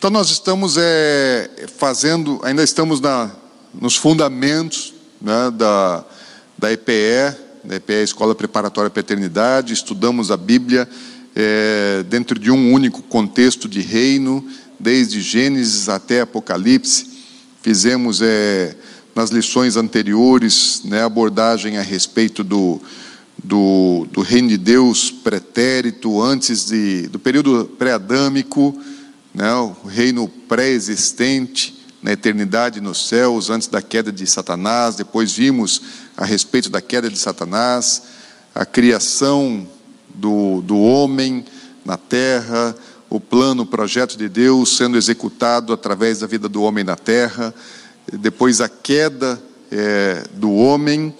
Então nós estamos é, fazendo, ainda estamos na, nos fundamentos né, da, da EPE, da EPE Escola Preparatória para a Eternidade, estudamos a Bíblia é, dentro de um único contexto de reino, desde Gênesis até Apocalipse. Fizemos é, nas lições anteriores né, abordagem a respeito do, do, do reino de Deus pretérito, antes de, do período pré-adâmico, né, o reino pré-existente na eternidade nos céus, antes da queda de Satanás. Depois vimos a respeito da queda de Satanás, a criação do, do homem na terra, o plano, o projeto de Deus sendo executado através da vida do homem na terra, depois a queda é, do homem,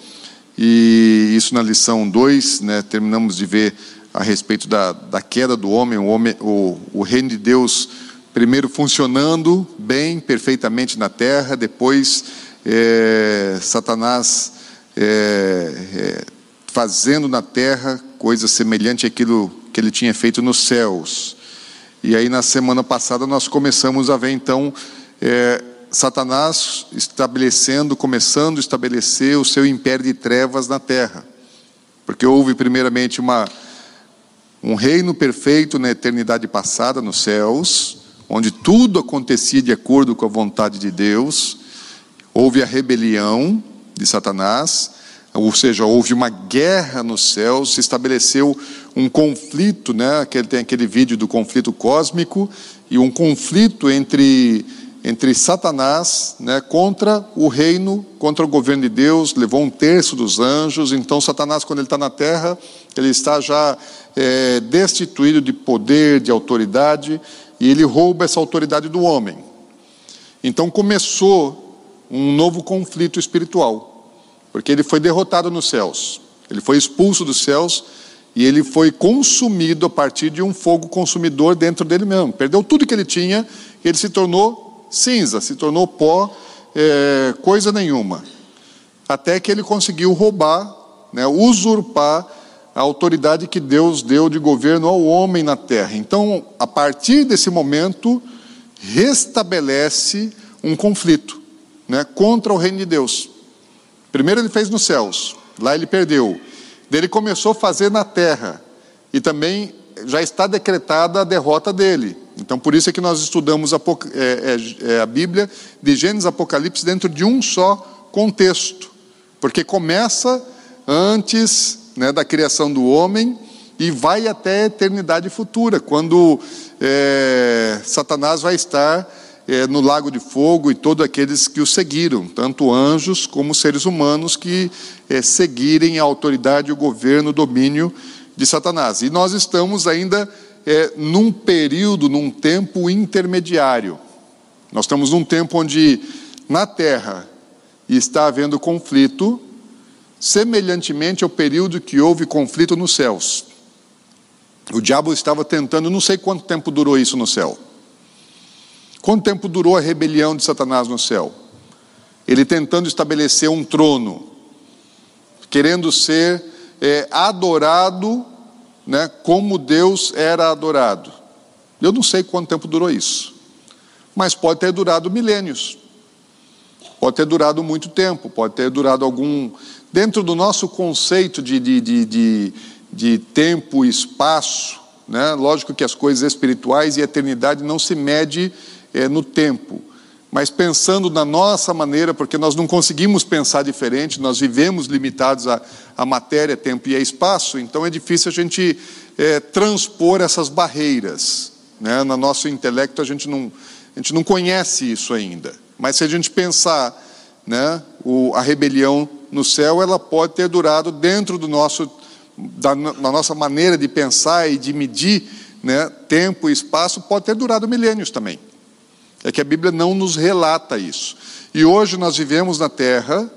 e isso na lição 2, né, terminamos de ver a respeito da, da queda do homem, o, homem o, o reino de Deus primeiro funcionando bem, perfeitamente na terra, depois é, Satanás é, é, fazendo na terra coisa semelhante àquilo que ele tinha feito nos céus. E aí na semana passada nós começamos a ver então é, Satanás estabelecendo, começando a estabelecer o seu império de trevas na terra. Porque houve primeiramente uma um reino perfeito na eternidade passada nos céus, onde tudo acontecia de acordo com a vontade de Deus. Houve a rebelião de Satanás, ou seja, houve uma guerra nos céus, se estabeleceu um conflito, né? Tem aquele vídeo do conflito cósmico, e um conflito entre, entre Satanás né, contra o reino, contra o governo de Deus, levou um terço dos anjos, então Satanás, quando ele está na terra, ele está já é, destituído de poder, de autoridade, e ele rouba essa autoridade do homem. Então começou um novo conflito espiritual porque ele foi derrotado nos céus, ele foi expulso dos céus e ele foi consumido a partir de um fogo consumidor dentro dele mesmo. Perdeu tudo que ele tinha, ele se tornou cinza, se tornou pó, é, coisa nenhuma. Até que ele conseguiu roubar, né, usurpar a autoridade que Deus deu de governo ao homem na terra. Então, a partir desse momento, restabelece um conflito né, contra o reino de Deus. Primeiro ele fez nos céus, lá ele perdeu. Ele começou a fazer na terra, e também já está decretada a derrota dele. Então, por isso é que nós estudamos a, é, é, é, a Bíblia de Gênesis Apocalipse dentro de um só contexto, porque começa antes né, da criação do homem e vai até a eternidade futura, quando é, Satanás vai estar é, no lago de fogo e todos aqueles que o seguiram, tanto anjos como seres humanos que é, seguirem a autoridade, o governo, o domínio de Satanás. E nós estamos ainda é, num período, num tempo intermediário. Nós estamos num tempo onde na terra está havendo conflito, semelhantemente ao período que houve conflito nos céus. O diabo estava tentando, não sei quanto tempo durou isso no céu Quanto tempo durou a rebelião de Satanás no céu? Ele tentando estabelecer um trono, querendo ser é, adorado né, como Deus era adorado. Eu não sei quanto tempo durou isso, mas pode ter durado milênios, pode ter durado muito tempo, pode ter durado algum. Dentro do nosso conceito de, de, de, de, de tempo e espaço, né, lógico que as coisas espirituais e eternidade não se mede é, no tempo, mas pensando na nossa maneira, porque nós não conseguimos pensar diferente, nós vivemos limitados a, a matéria, tempo e espaço, então é difícil a gente é, transpor essas barreiras. Né? No nosso intelecto a gente, não, a gente não conhece isso ainda, mas se a gente pensar né, o, a rebelião no céu, ela pode ter durado dentro do nosso, da, da nossa maneira de pensar e de medir né, tempo e espaço, pode ter durado milênios também. É que a Bíblia não nos relata isso. E hoje nós vivemos na terra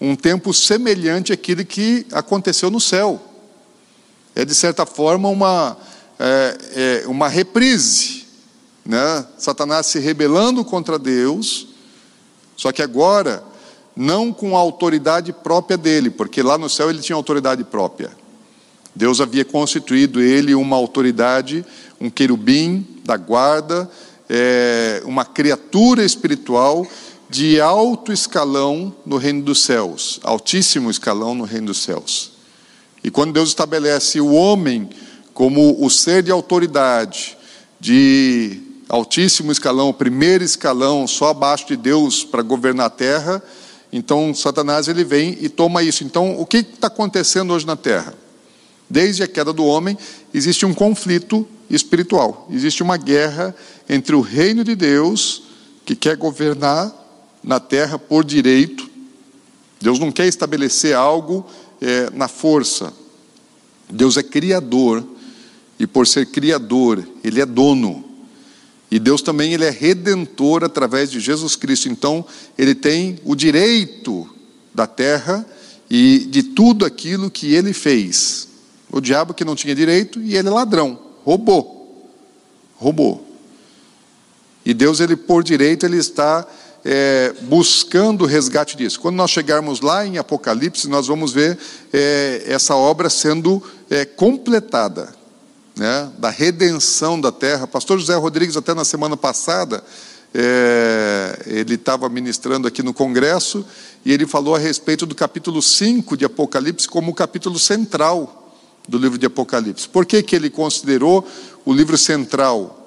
um tempo semelhante àquele que aconteceu no céu. É, de certa forma, uma, é, é uma reprise. Né? Satanás se rebelando contra Deus, só que agora, não com a autoridade própria dele, porque lá no céu ele tinha autoridade própria. Deus havia constituído ele uma autoridade, um querubim da guarda, é, uma criatura espiritual de alto escalão no reino dos céus, altíssimo escalão no reino dos céus. E quando Deus estabelece o homem como o ser de autoridade, de altíssimo escalão, primeiro escalão, só abaixo de Deus para governar a terra, então Satanás ele vem e toma isso. Então, o que está acontecendo hoje na terra? Desde a queda do homem, existe um conflito espiritual, existe uma guerra entre o reino de Deus, que quer governar na terra por direito. Deus não quer estabelecer algo é, na força. Deus é criador, e por ser criador, Ele é dono. E Deus também ele é redentor através de Jesus Cristo. Então, ele tem o direito da terra e de tudo aquilo que ele fez. O diabo que não tinha direito e ele é ladrão, roubou. Roubou. E Deus, ele por direito, ele está é, buscando o resgate disso. Quando nós chegarmos lá em Apocalipse, nós vamos ver é, essa obra sendo é, completada né, da redenção da terra. Pastor José Rodrigues, até na semana passada, é, ele estava ministrando aqui no Congresso e ele falou a respeito do capítulo 5 de Apocalipse como o capítulo central do livro de Apocalipse. Por que, que ele considerou o livro central,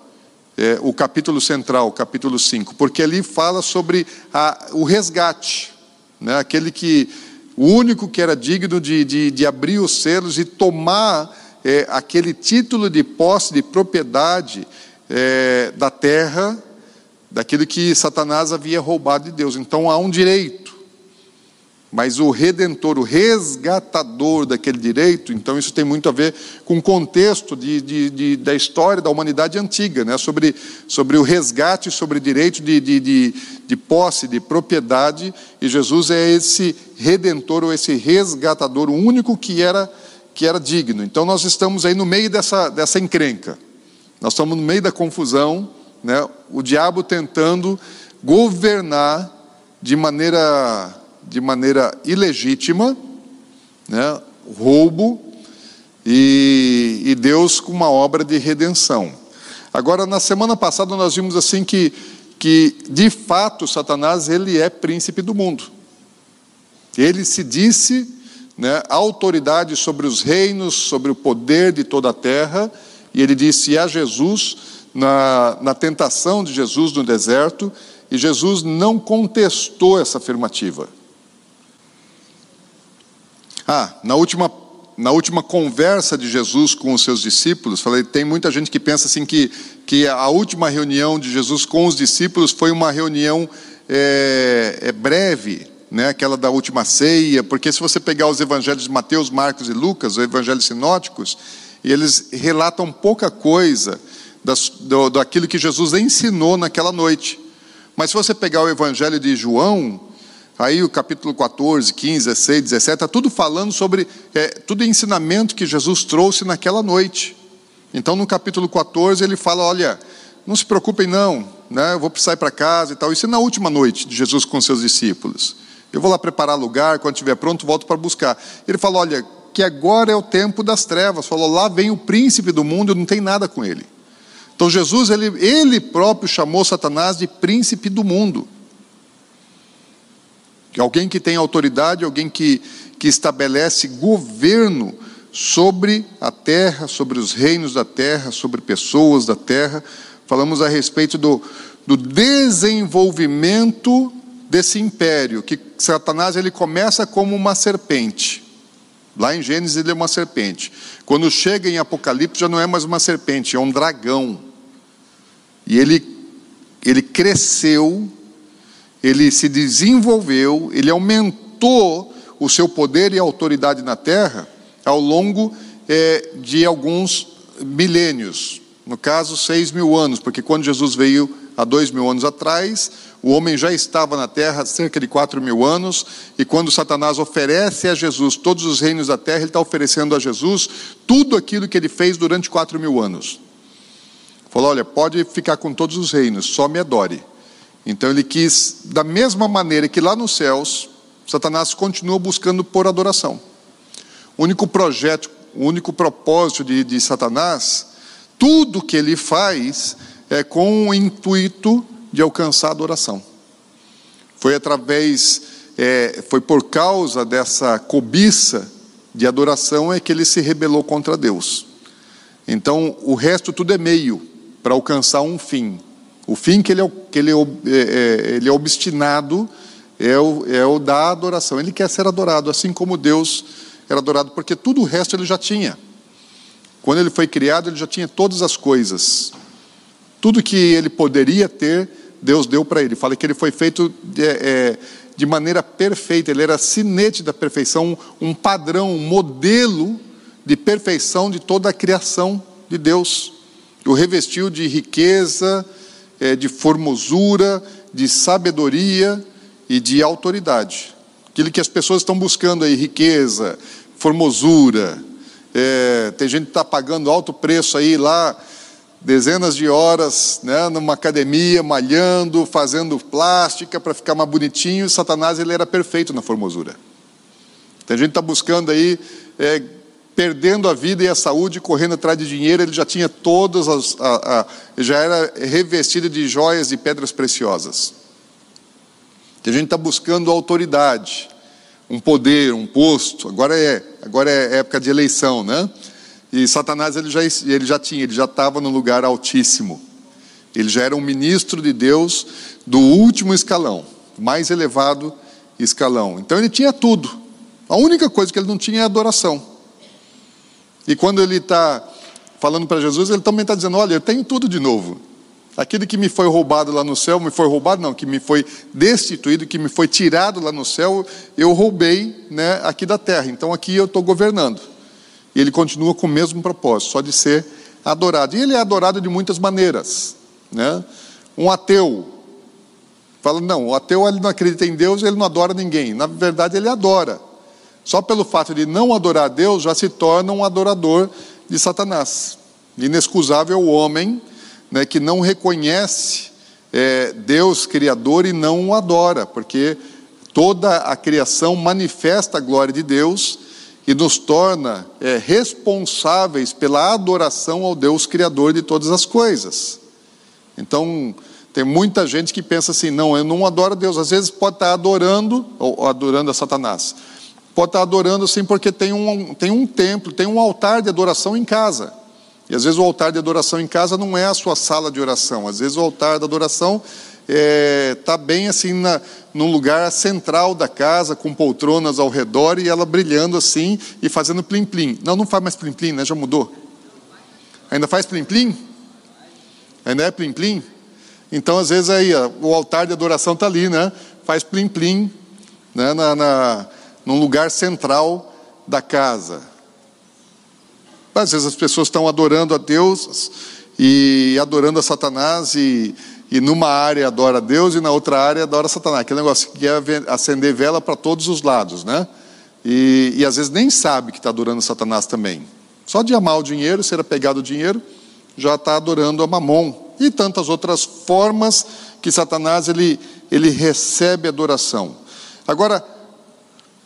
é, o capítulo central, capítulo 5? Porque ali fala sobre a, o resgate, né, aquele que, o único que era digno de, de, de abrir os selos e tomar é, aquele título de posse, de propriedade é, da terra, daquilo que Satanás havia roubado de Deus. Então há um direito. Mas o redentor, o resgatador daquele direito, então isso tem muito a ver com o contexto de, de, de, da história da humanidade antiga, né? sobre, sobre o resgate, sobre direito de, de, de, de posse, de propriedade, e Jesus é esse redentor ou esse resgatador, o único que era que era digno. Então nós estamos aí no meio dessa, dessa encrenca. Nós estamos no meio da confusão, né? o diabo tentando governar de maneira, de maneira ilegítima, né? roubo, e, e Deus com uma obra de redenção. Agora, na semana passada, nós vimos assim que, que de fato, Satanás ele é príncipe do mundo. Ele se disse né, autoridade sobre os reinos, sobre o poder de toda a terra, e ele disse a Jesus, na, na tentação de Jesus no deserto, e Jesus não contestou essa afirmativa. Ah, na última, na última conversa de Jesus com os seus discípulos, falei, tem muita gente que pensa assim que, que a última reunião de Jesus com os discípulos foi uma reunião é, é breve, né, aquela da última ceia, porque se você pegar os evangelhos de Mateus, Marcos e Lucas, os evangelhos sinóticos, eles relatam pouca coisa das, do, daquilo que Jesus ensinou naquela noite. Mas se você pegar o evangelho de João, aí o capítulo 14, 15, 16, 17, está tudo falando sobre, é, tudo ensinamento que Jesus trouxe naquela noite. Então no capítulo 14 ele fala, olha, não se preocupem não, né, eu vou precisar ir para casa e tal. Isso é na última noite de Jesus com seus discípulos. Eu vou lá preparar lugar, quando estiver pronto, volto para buscar. Ele falou: Olha, que agora é o tempo das trevas. Falou: Lá vem o príncipe do mundo, não tenho nada com ele. Então Jesus, ele, ele próprio chamou Satanás de príncipe do mundo. Alguém que tem autoridade, alguém que, que estabelece governo sobre a terra, sobre os reinos da terra, sobre pessoas da terra. Falamos a respeito do, do desenvolvimento desse império, que Satanás ele começa como uma serpente. Lá em Gênesis ele é uma serpente. Quando chega em Apocalipse já não é mais uma serpente, é um dragão. E ele, ele cresceu, ele se desenvolveu, ele aumentou o seu poder e autoridade na terra ao longo é, de alguns milênios. No caso, seis mil anos, porque quando Jesus veio há dois mil anos atrás, o homem já estava na terra há cerca de quatro mil anos, e quando Satanás oferece a Jesus todos os reinos da terra, ele está oferecendo a Jesus tudo aquilo que ele fez durante quatro mil anos. Falou: olha, pode ficar com todos os reinos, só me adore. Então ele quis, da mesma maneira que lá nos céus, Satanás continua buscando por adoração. O único projeto, o único propósito de, de Satanás, tudo que ele faz é, com o intuito de alcançar a adoração. Foi através, é, foi por causa dessa cobiça de adoração é que ele se rebelou contra Deus. Então, o resto tudo é meio para alcançar um fim. O fim que ele é, que ele é, é, ele é obstinado é o, é o da adoração. Ele quer ser adorado, assim como Deus era adorado, porque tudo o resto ele já tinha. Quando ele foi criado, ele já tinha todas as coisas. Tudo que ele poderia ter, Deus deu para ele. Fala que ele foi feito de, é, de maneira perfeita, ele era sinete da perfeição, um padrão, um modelo de perfeição de toda a criação de Deus. O revestiu de riqueza, é, de formosura, de sabedoria e de autoridade. Aquilo que as pessoas estão buscando aí, riqueza, formosura. É, tem gente que está pagando alto preço aí lá, dezenas de horas, né, numa academia, malhando, fazendo plástica para ficar mais bonitinho. E Satanás ele era perfeito na formosura. Tem gente que está buscando aí, é, perdendo a vida e a saúde, correndo atrás de dinheiro. Ele já tinha todas as, a, a, já era revestido de joias e pedras preciosas. Tem gente que está buscando autoridade, um poder, um posto. Agora é, agora é época de eleição, né? E Satanás ele já, ele já tinha, ele já estava no lugar altíssimo. Ele já era um ministro de Deus do último escalão, mais elevado escalão. Então ele tinha tudo. A única coisa que ele não tinha é adoração. E quando ele está falando para Jesus, ele também está dizendo: Olha, eu tenho tudo de novo. Aquilo que me foi roubado lá no céu, me foi roubado, não, que me foi destituído, que me foi tirado lá no céu, eu roubei né, aqui da terra. Então aqui eu estou governando. E ele continua com o mesmo propósito, só de ser adorado. E ele é adorado de muitas maneiras. Né? Um ateu fala: não, o ateu ele não acredita em Deus, ele não adora ninguém. Na verdade, ele adora. Só pelo fato de não adorar a Deus, já se torna um adorador de Satanás. Inexcusável o homem né, que não reconhece é, Deus Criador e não o adora, porque toda a criação manifesta a glória de Deus e nos torna é, responsáveis pela adoração ao Deus Criador de todas as coisas. Então, tem muita gente que pensa assim: não, eu não adoro a Deus. Às vezes pode estar adorando, ou adorando a Satanás. Pode estar adorando assim porque tem um, tem um templo, tem um altar de adoração em casa. E às vezes o altar de adoração em casa não é a sua sala de oração. Às vezes o altar da adoração está é, tá bem assim na, num lugar central da casa, com poltronas ao redor e ela brilhando assim e fazendo plim-plim. Não, não faz mais plim-plim, né? Já mudou. Ainda faz plim-plim? Ainda é plim-plim? Então, às vezes, aí, ó, o altar de adoração está ali, né? Faz plim-plim né? na, na, num lugar central da casa. Às vezes as pessoas estão adorando a Deus e adorando a Satanás e, e numa área adora a Deus e na outra área adora Satanás. Aquele negócio que é acender vela para todos os lados, né? E, e às vezes nem sabe que está adorando Satanás também. Só de amar o dinheiro, ser apegado ao dinheiro, já está adorando a Mamon e tantas outras formas que Satanás ele, ele recebe adoração. Agora,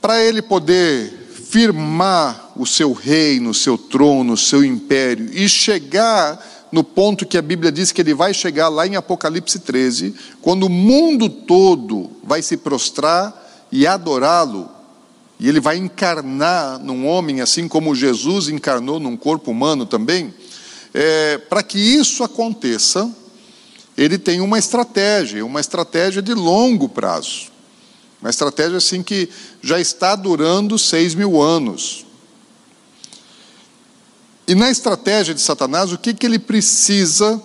para ele poder firmar o seu reino, o seu trono, o seu império e chegar no ponto que a Bíblia diz que ele vai chegar lá em Apocalipse 13, quando o mundo todo vai se prostrar e adorá-lo, e ele vai encarnar num homem, assim como Jesus encarnou num corpo humano também. É, Para que isso aconteça, ele tem uma estratégia, uma estratégia de longo prazo. Uma estratégia assim que já está durando seis mil anos. E na estratégia de Satanás, o que, que ele precisa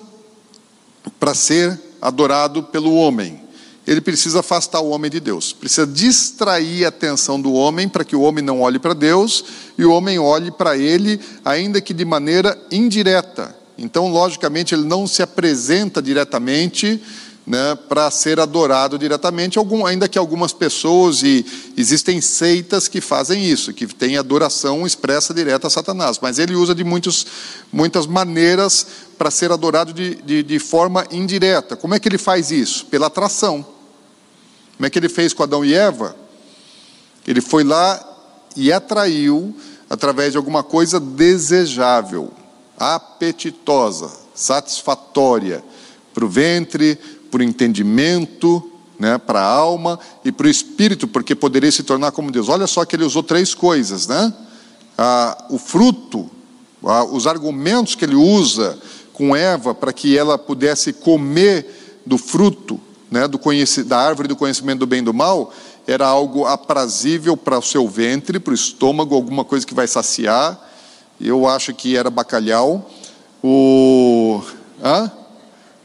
para ser adorado pelo homem? Ele precisa afastar o homem de Deus, precisa distrair a atenção do homem para que o homem não olhe para Deus e o homem olhe para ele, ainda que de maneira indireta. Então, logicamente, ele não se apresenta diretamente né, para ser adorado diretamente, algum, ainda que algumas pessoas, e existem seitas que fazem isso, que têm adoração expressa direta a Satanás, mas ele usa de muitos, muitas maneiras para ser adorado de, de, de forma indireta. Como é que ele faz isso? Pela atração. Como é que ele fez com Adão e Eva? Ele foi lá e atraiu através de alguma coisa desejável, apetitosa, satisfatória para o ventre, para o entendimento, né, para a alma e para o espírito, porque poderia se tornar como Deus. Olha só que ele usou três coisas, né? Ah, o fruto, ah, os argumentos que ele usa com Eva para que ela pudesse comer do fruto, né, do da árvore do conhecimento do bem e do mal, era algo aprazível para o seu ventre, para o estômago, alguma coisa que vai saciar. Eu acho que era bacalhau. O. Hã?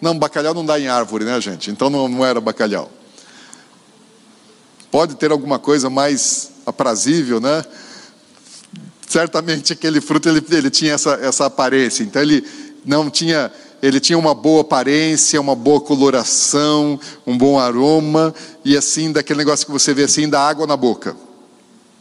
Não, bacalhau não dá em árvore, né, gente? Então não, não era bacalhau. Pode ter alguma coisa mais aprazível, né? Certamente aquele fruto ele, ele tinha essa, essa aparência. Então ele não tinha ele tinha uma boa aparência, uma boa coloração, um bom aroma, e assim, daquele negócio que você vê assim, dá água na boca,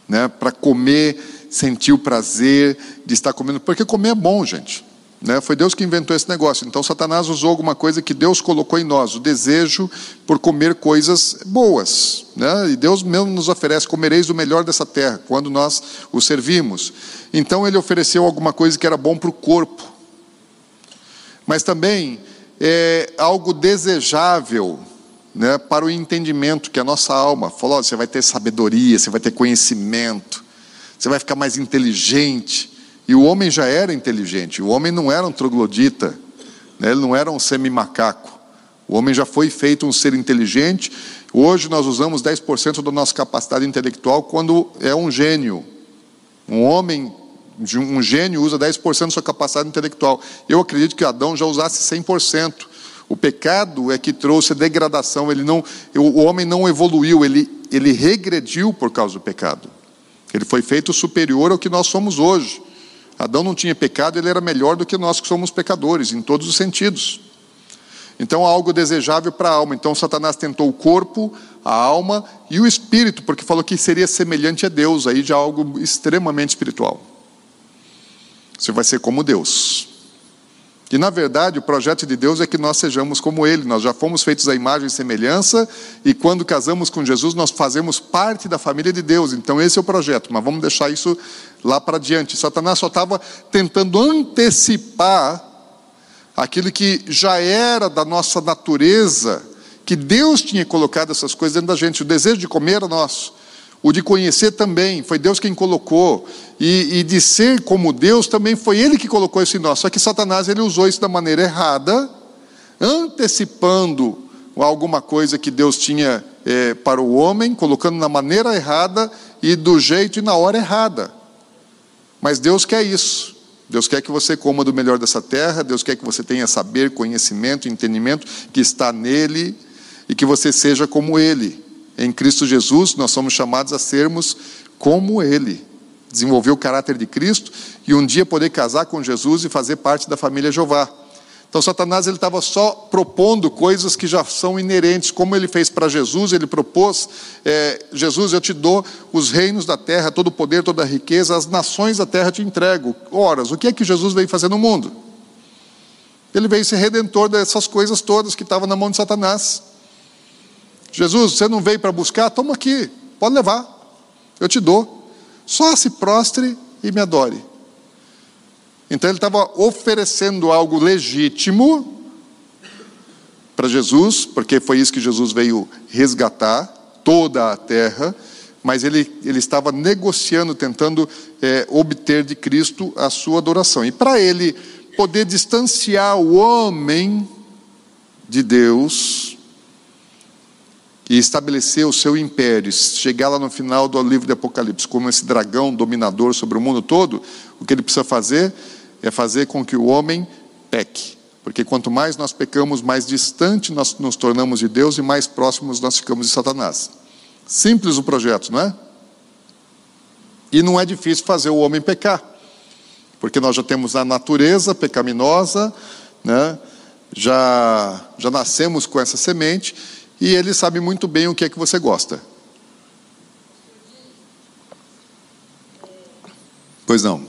né? Para comer, sentir o prazer de estar comendo, porque comer é bom, gente. Né? Foi Deus que inventou esse negócio. Então, Satanás usou alguma coisa que Deus colocou em nós, o desejo por comer coisas boas. Né? E Deus mesmo nos oferece: comereis o melhor dessa terra, quando nós o servimos. Então, ele ofereceu alguma coisa que era bom para o corpo mas também é algo desejável né, para o entendimento, que é a nossa alma. Falou: oh, você vai ter sabedoria, você vai ter conhecimento, você vai ficar mais inteligente. E o homem já era inteligente, o homem não era um troglodita, né, ele não era um semi-macaco. O homem já foi feito um ser inteligente. Hoje nós usamos 10% da nossa capacidade intelectual quando é um gênio. Um homem um gênio usa 10% da sua capacidade intelectual. Eu acredito que Adão já usasse 100%. O pecado é que trouxe a degradação, ele não, o homem não evoluiu, ele, ele regrediu por causa do pecado. Ele foi feito superior ao que nós somos hoje. Adão não tinha pecado, ele era melhor do que nós que somos pecadores, em todos os sentidos. Então, algo desejável para a alma. Então, Satanás tentou o corpo, a alma e o espírito, porque falou que seria semelhante a Deus, aí já algo extremamente espiritual. Você vai ser como Deus. E na verdade, o projeto de Deus é que nós sejamos como Ele. Nós já fomos feitos à imagem e semelhança, e quando casamos com Jesus, nós fazemos parte da família de Deus. Então, esse é o projeto, mas vamos deixar isso lá para diante. Satanás só estava tentando antecipar aquilo que já era da nossa natureza, que Deus tinha colocado essas coisas dentro da gente. O desejo de comer era nosso. O de conhecer também, foi Deus quem colocou. E, e, de ser como Deus também foi Ele que colocou isso em nós. Só que Satanás ele usou isso da maneira errada, antecipando alguma coisa que Deus tinha é, para o homem, colocando na maneira errada e do jeito e na hora errada. Mas Deus quer isso. Deus quer que você coma do melhor dessa terra, Deus quer que você tenha saber, conhecimento, entendimento que está nele e que você seja como Ele. Em Cristo Jesus, nós somos chamados a sermos como Ele. Desenvolver o caráter de Cristo e um dia poder casar com Jesus e fazer parte da família Jeová. Então, Satanás ele estava só propondo coisas que já são inerentes, como ele fez para Jesus, ele propôs: é, Jesus, eu te dou os reinos da terra, todo o poder, toda a riqueza, as nações da terra te entrego. Horas, o que é que Jesus veio fazer no mundo? Ele veio ser redentor dessas coisas todas que estavam na mão de Satanás. Jesus, você não veio para buscar? Toma aqui, pode levar, eu te dou. Só se prostre e me adore. Então ele estava oferecendo algo legítimo para Jesus, porque foi isso que Jesus veio resgatar toda a terra, mas ele, ele estava negociando, tentando é, obter de Cristo a sua adoração. E para ele poder distanciar o homem de Deus, e estabelecer o seu império, chegar lá no final do livro de Apocalipse como esse dragão dominador sobre o mundo todo, o que ele precisa fazer é fazer com que o homem peque. Porque quanto mais nós pecamos, mais distante nós nos tornamos de Deus e mais próximos nós ficamos de Satanás. Simples o projeto, não é? E não é difícil fazer o homem pecar, porque nós já temos a natureza pecaminosa, né? já, já nascemos com essa semente, e ele sabe muito bem o que é que você gosta. Pois não.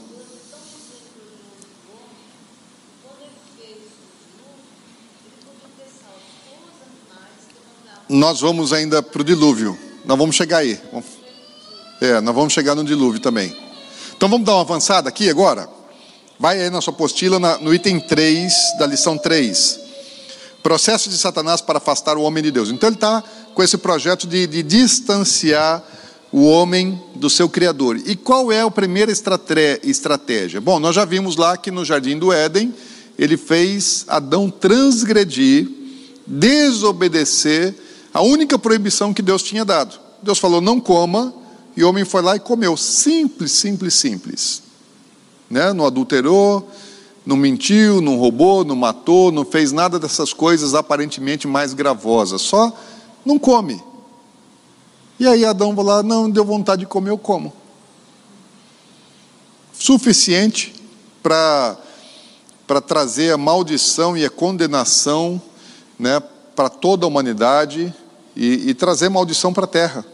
Nós vamos ainda para o dilúvio. Nós vamos chegar aí. É, nós vamos chegar no dilúvio também. Então vamos dar uma avançada aqui agora? Vai aí na sua apostila, no item 3 da lição 3. Processo de Satanás para afastar o homem de Deus. Então ele está com esse projeto de, de distanciar o homem do seu Criador. E qual é a primeira estratégia? Bom, nós já vimos lá que no jardim do Éden, ele fez Adão transgredir, desobedecer a única proibição que Deus tinha dado. Deus falou: não coma, e o homem foi lá e comeu. Simples, simples, simples. Né? Não adulterou, não mentiu, não roubou, não matou, não fez nada dessas coisas aparentemente mais gravosas, só não come. E aí Adão vai lá, não, deu vontade de comer, eu como. Suficiente para para trazer a maldição e a condenação né, para toda a humanidade e, e trazer maldição para a terra.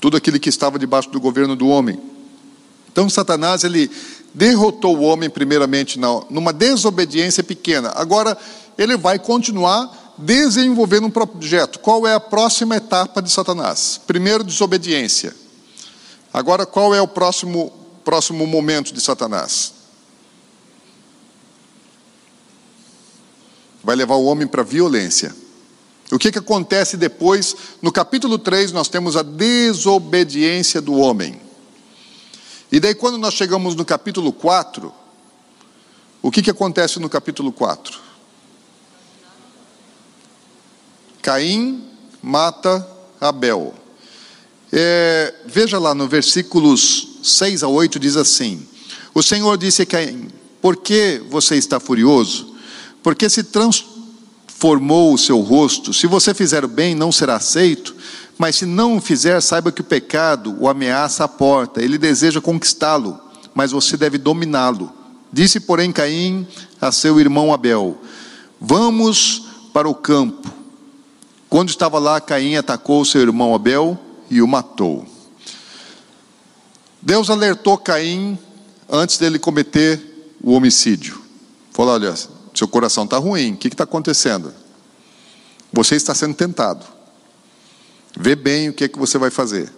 Tudo aquilo que estava debaixo do governo do homem. Então Satanás ele derrotou o homem primeiramente numa desobediência pequena. Agora ele vai continuar desenvolvendo um projeto. Qual é a próxima etapa de Satanás? Primeiro desobediência. Agora qual é o próximo próximo momento de Satanás? Vai levar o homem para a violência. O que, que acontece depois? No capítulo 3, nós temos a desobediência do homem. E daí, quando nós chegamos no capítulo 4, o que, que acontece no capítulo 4? Caim mata Abel. É, veja lá no versículos 6 a 8, diz assim: O Senhor disse a Caim: Por que você está furioso? Porque se transformou o seu rosto. Se você fizer o bem, não será aceito. Mas se não o fizer, saiba que o pecado o ameaça à porta, ele deseja conquistá-lo, mas você deve dominá-lo. Disse, porém, Caim a seu irmão Abel: Vamos para o campo. Quando estava lá, Caim atacou seu irmão Abel e o matou. Deus alertou Caim antes dele cometer o homicídio. Falou: Olha, seu coração está ruim, o que está acontecendo? Você está sendo tentado. Vê bem o que é que você vai fazer.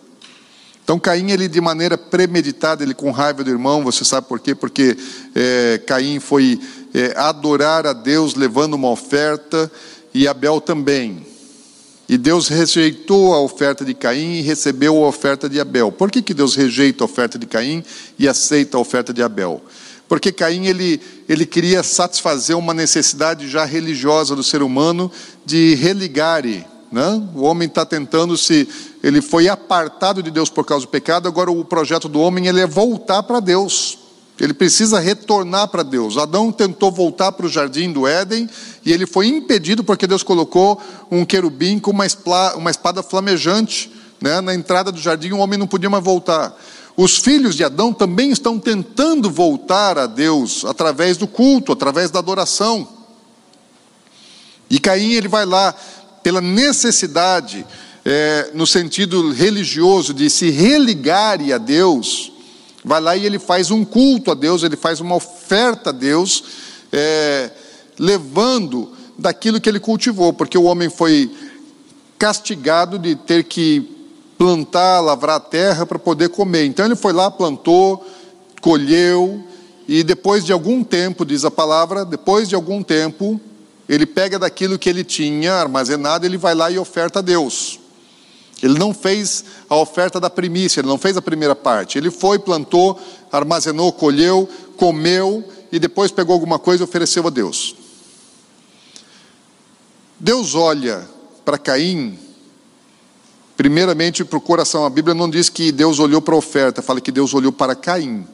Então Caim, ele de maneira premeditada, ele com raiva do irmão, você sabe por quê? Porque é, Caim foi é, adorar a Deus levando uma oferta e Abel também. E Deus rejeitou a oferta de Caim e recebeu a oferta de Abel. Por que, que Deus rejeita a oferta de Caim e aceita a oferta de Abel? Porque Caim ele, ele queria satisfazer uma necessidade já religiosa do ser humano de religare né? O homem está tentando se. Ele foi apartado de Deus por causa do pecado, agora o projeto do homem ele é voltar para Deus. Ele precisa retornar para Deus. Adão tentou voltar para o jardim do Éden e ele foi impedido porque Deus colocou um querubim com uma, uma espada flamejante né? na entrada do jardim. O homem não podia mais voltar. Os filhos de Adão também estão tentando voltar a Deus através do culto, através da adoração. E Caim ele vai lá pela necessidade, é, no sentido religioso, de se religar a Deus, vai lá e ele faz um culto a Deus, ele faz uma oferta a Deus, é, levando daquilo que ele cultivou, porque o homem foi castigado de ter que plantar, lavrar a terra para poder comer. Então ele foi lá, plantou, colheu, e depois de algum tempo, diz a palavra, depois de algum tempo, ele pega daquilo que ele tinha armazenado, ele vai lá e oferta a Deus. Ele não fez a oferta da primícia, ele não fez a primeira parte. Ele foi, plantou, armazenou, colheu, comeu e depois pegou alguma coisa e ofereceu a Deus. Deus olha para Caim, primeiramente para o coração. A Bíblia não diz que Deus olhou para a oferta, fala que Deus olhou para Caim.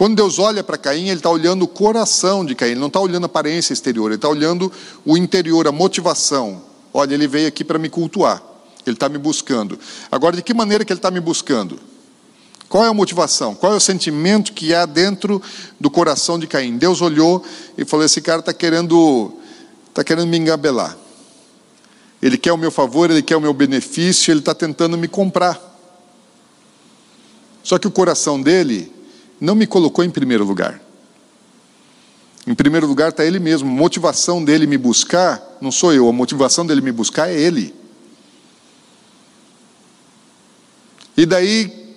Quando Deus olha para Caim, Ele está olhando o coração de Caim, Ele não está olhando a aparência exterior, Ele está olhando o interior, a motivação. Olha, ele veio aqui para me cultuar, ele está me buscando. Agora, de que maneira que ele está me buscando? Qual é a motivação? Qual é o sentimento que há dentro do coração de Caim? Deus olhou e falou: esse cara está querendo, está querendo me engabelar. Ele quer o meu favor, ele quer o meu benefício, ele está tentando me comprar. Só que o coração dele não me colocou em primeiro lugar. Em primeiro lugar está ele mesmo. A motivação dele me buscar não sou eu, a motivação dele me buscar é ele. E daí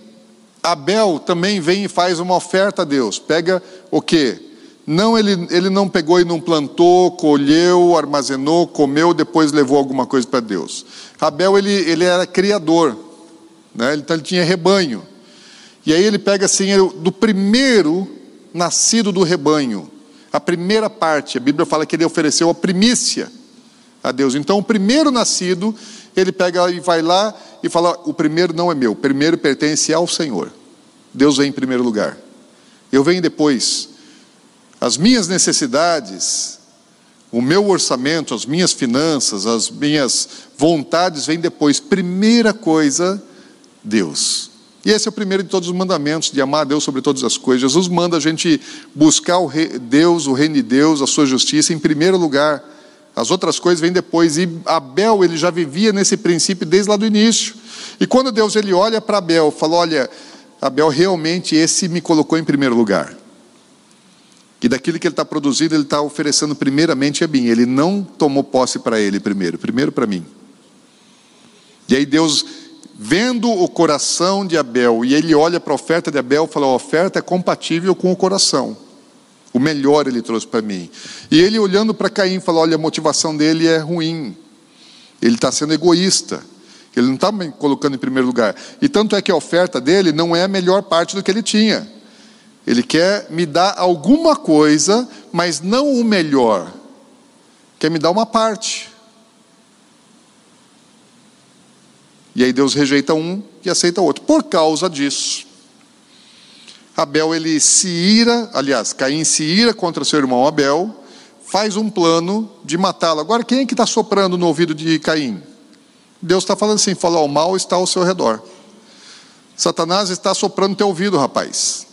Abel também vem e faz uma oferta a Deus. Pega o quê? Não, ele, ele não pegou e não plantou, colheu, armazenou, comeu, depois levou alguma coisa para Deus. Abel, ele, ele era criador, né? então ele tinha rebanho. E aí ele pega assim, do primeiro nascido do rebanho, a primeira parte, a Bíblia fala que ele ofereceu a primícia a Deus. Então, o primeiro nascido, ele pega e vai lá e fala: o primeiro não é meu, o primeiro pertence ao Senhor. Deus vem em primeiro lugar. Eu venho depois. As minhas necessidades, o meu orçamento, as minhas finanças, as minhas vontades vêm depois. Primeira coisa, Deus. E esse é o primeiro de todos os mandamentos, de amar a Deus sobre todas as coisas. Jesus manda a gente buscar o Deus, o reino de Deus, a sua justiça em primeiro lugar. As outras coisas vêm depois. E Abel, ele já vivia nesse princípio desde lá do início. E quando Deus ele olha para Abel, fala: Olha, Abel, realmente esse me colocou em primeiro lugar. E daquilo que ele está produzindo, ele está oferecendo primeiramente a mim. Ele não tomou posse para ele primeiro, primeiro para mim. E aí Deus, vendo o coração de Abel, e ele olha para a oferta de Abel e fala: a oferta é compatível com o coração. O melhor ele trouxe para mim. E ele olhando para Caim falou: olha, a motivação dele é ruim. Ele está sendo egoísta. Ele não está me colocando em primeiro lugar. E tanto é que a oferta dele não é a melhor parte do que ele tinha. Ele quer me dar alguma coisa, mas não o melhor. Quer me dar uma parte. E aí Deus rejeita um e aceita outro. Por causa disso, Abel ele se ira, aliás, Caim se ira contra seu irmão Abel, faz um plano de matá-lo. Agora, quem é que está soprando no ouvido de Caim? Deus está falando assim: fala, o mal está ao seu redor. Satanás está soprando teu ouvido, rapaz.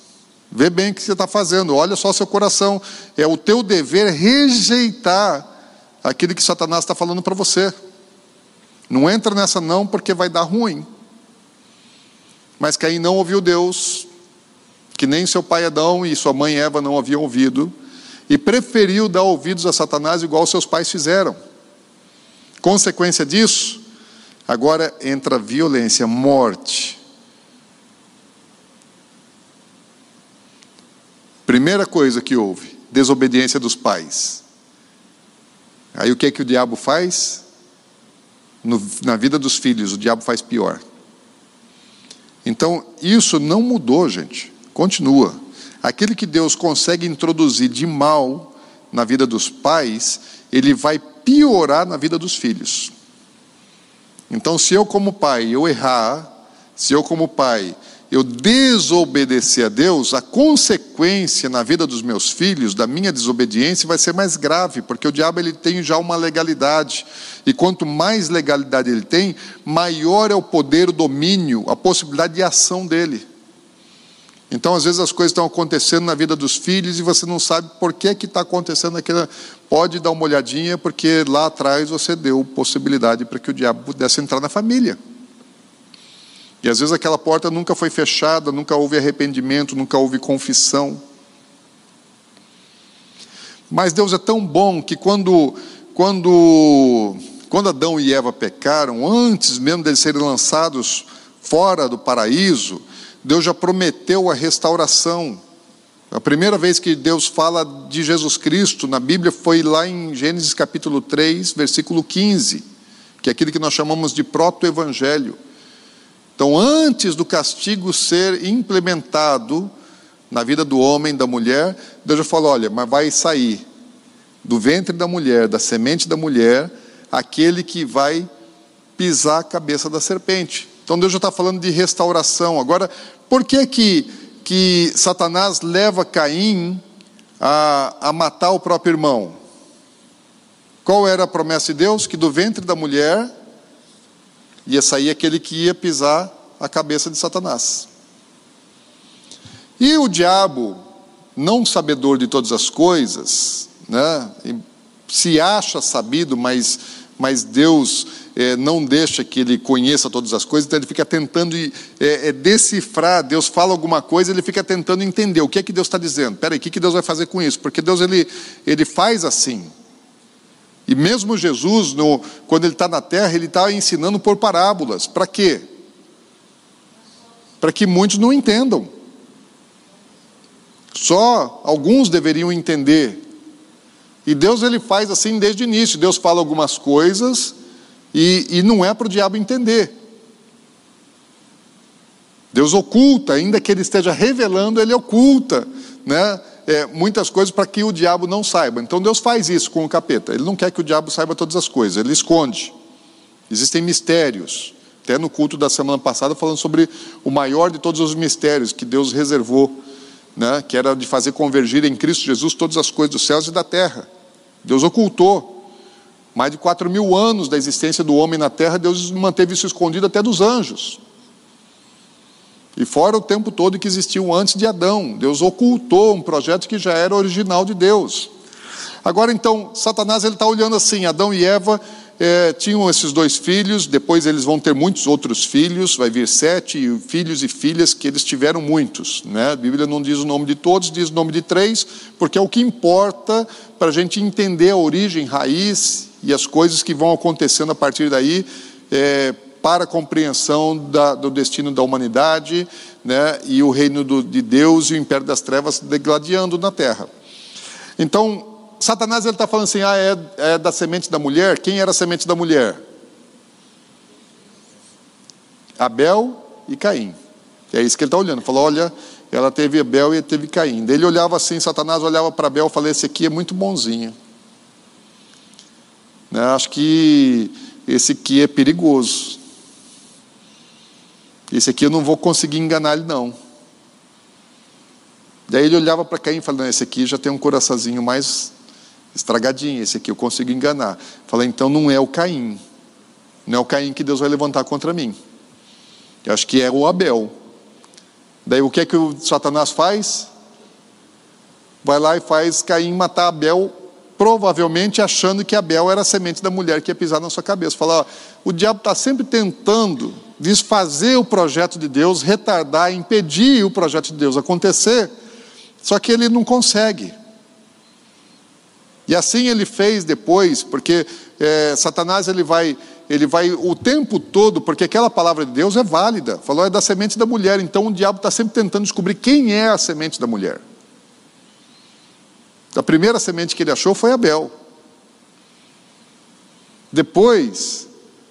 Vê bem o que você está fazendo, olha só seu coração. É o teu dever rejeitar aquilo que Satanás está falando para você. Não entra nessa não, porque vai dar ruim. Mas Caim não ouviu Deus, que nem seu pai Adão e sua mãe Eva não haviam ouvido, e preferiu dar ouvidos a Satanás igual seus pais fizeram. Consequência disso, agora entra violência, morte. Primeira coisa que houve, desobediência dos pais. Aí o que é que o diabo faz? No, na vida dos filhos, o diabo faz pior. Então, isso não mudou, gente. Continua. Aquele que Deus consegue introduzir de mal na vida dos pais, ele vai piorar na vida dos filhos. Então, se eu como pai eu errar, se eu como pai eu desobedecer a Deus, a consequência na vida dos meus filhos, da minha desobediência, vai ser mais grave, porque o diabo ele tem já uma legalidade. E quanto mais legalidade ele tem, maior é o poder, o domínio, a possibilidade de ação dele. Então, às vezes, as coisas estão acontecendo na vida dos filhos e você não sabe por que está acontecendo aquilo. Pode dar uma olhadinha, porque lá atrás você deu possibilidade para que o diabo pudesse entrar na família. E às vezes aquela porta nunca foi fechada, nunca houve arrependimento, nunca houve confissão. Mas Deus é tão bom que quando, quando, quando Adão e Eva pecaram, antes mesmo deles serem lançados fora do paraíso, Deus já prometeu a restauração. A primeira vez que Deus fala de Jesus Cristo na Bíblia foi lá em Gênesis capítulo 3, versículo 15, que é aquilo que nós chamamos de proto-evangelho. Então, antes do castigo ser implementado na vida do homem, da mulher, Deus já falou: olha, mas vai sair do ventre da mulher, da semente da mulher, aquele que vai pisar a cabeça da serpente. Então Deus já está falando de restauração. Agora, por que que, que Satanás leva Caim a, a matar o próprio irmão? Qual era a promessa de Deus? Que do ventre da mulher ia sair aquele que ia pisar a cabeça de Satanás. E o diabo, não sabedor de todas as coisas, né, se acha sabido, mas, mas Deus é, não deixa que ele conheça todas as coisas, então ele fica tentando é, é, decifrar, Deus fala alguma coisa, ele fica tentando entender o que é que Deus está dizendo. Espera aí, o que, que Deus vai fazer com isso? Porque Deus ele, ele faz assim. E mesmo Jesus, no, quando ele está na terra, ele está ensinando por parábolas. Para quê? Para que muitos não entendam. Só alguns deveriam entender. E Deus ele faz assim desde o início. Deus fala algumas coisas e, e não é para o diabo entender. Deus oculta, ainda que ele esteja revelando, ele oculta, né? É, muitas coisas para que o diabo não saiba. Então Deus faz isso com o capeta. Ele não quer que o diabo saiba todas as coisas, ele esconde. Existem mistérios. Até no culto da semana passada, falando sobre o maior de todos os mistérios que Deus reservou, né? que era de fazer convergir em Cristo Jesus todas as coisas dos céus e da terra. Deus ocultou. Mais de quatro mil anos da existência do homem na terra, Deus manteve isso escondido até dos anjos. E fora o tempo todo que existiu antes de Adão. Deus ocultou um projeto que já era original de Deus. Agora então, Satanás ele está olhando assim, Adão e Eva é, tinham esses dois filhos, depois eles vão ter muitos outros filhos, vai vir sete filhos e filhas que eles tiveram muitos. Né? A Bíblia não diz o nome de todos, diz o nome de três, porque é o que importa para a gente entender a origem, raiz e as coisas que vão acontecendo a partir daí. É, para a compreensão da, do destino da humanidade né, e o reino do, de Deus e o império das trevas degladiando na terra. Então, Satanás está falando assim: ah, é, é da semente da mulher? Quem era a semente da mulher? Abel e Caim. É isso que ele está olhando. Falou: olha, ela teve Abel e teve Caim. Ele olhava assim, Satanás olhava para Abel e falou: esse aqui é muito bonzinho. Né, acho que esse aqui é perigoso. Esse aqui eu não vou conseguir enganar ele, não. Daí ele olhava para Caim e falava: Esse aqui já tem um coraçãozinho mais estragadinho, esse aqui eu consigo enganar. Falei: Então não é o Caim. Não é o Caim que Deus vai levantar contra mim. Eu acho que é o Abel. Daí o que é que o Satanás faz? Vai lá e faz Caim matar Abel, provavelmente achando que Abel era a semente da mulher que ia pisar na sua cabeça. Fala: ó, o diabo está sempre tentando desfazer o projeto de Deus, retardar, impedir o projeto de Deus acontecer, só que ele não consegue. E assim ele fez depois, porque é, Satanás ele vai, ele vai o tempo todo, porque aquela palavra de Deus é válida, falou é da semente da mulher, então o diabo está sempre tentando descobrir quem é a semente da mulher. A primeira semente que ele achou foi Abel. Depois,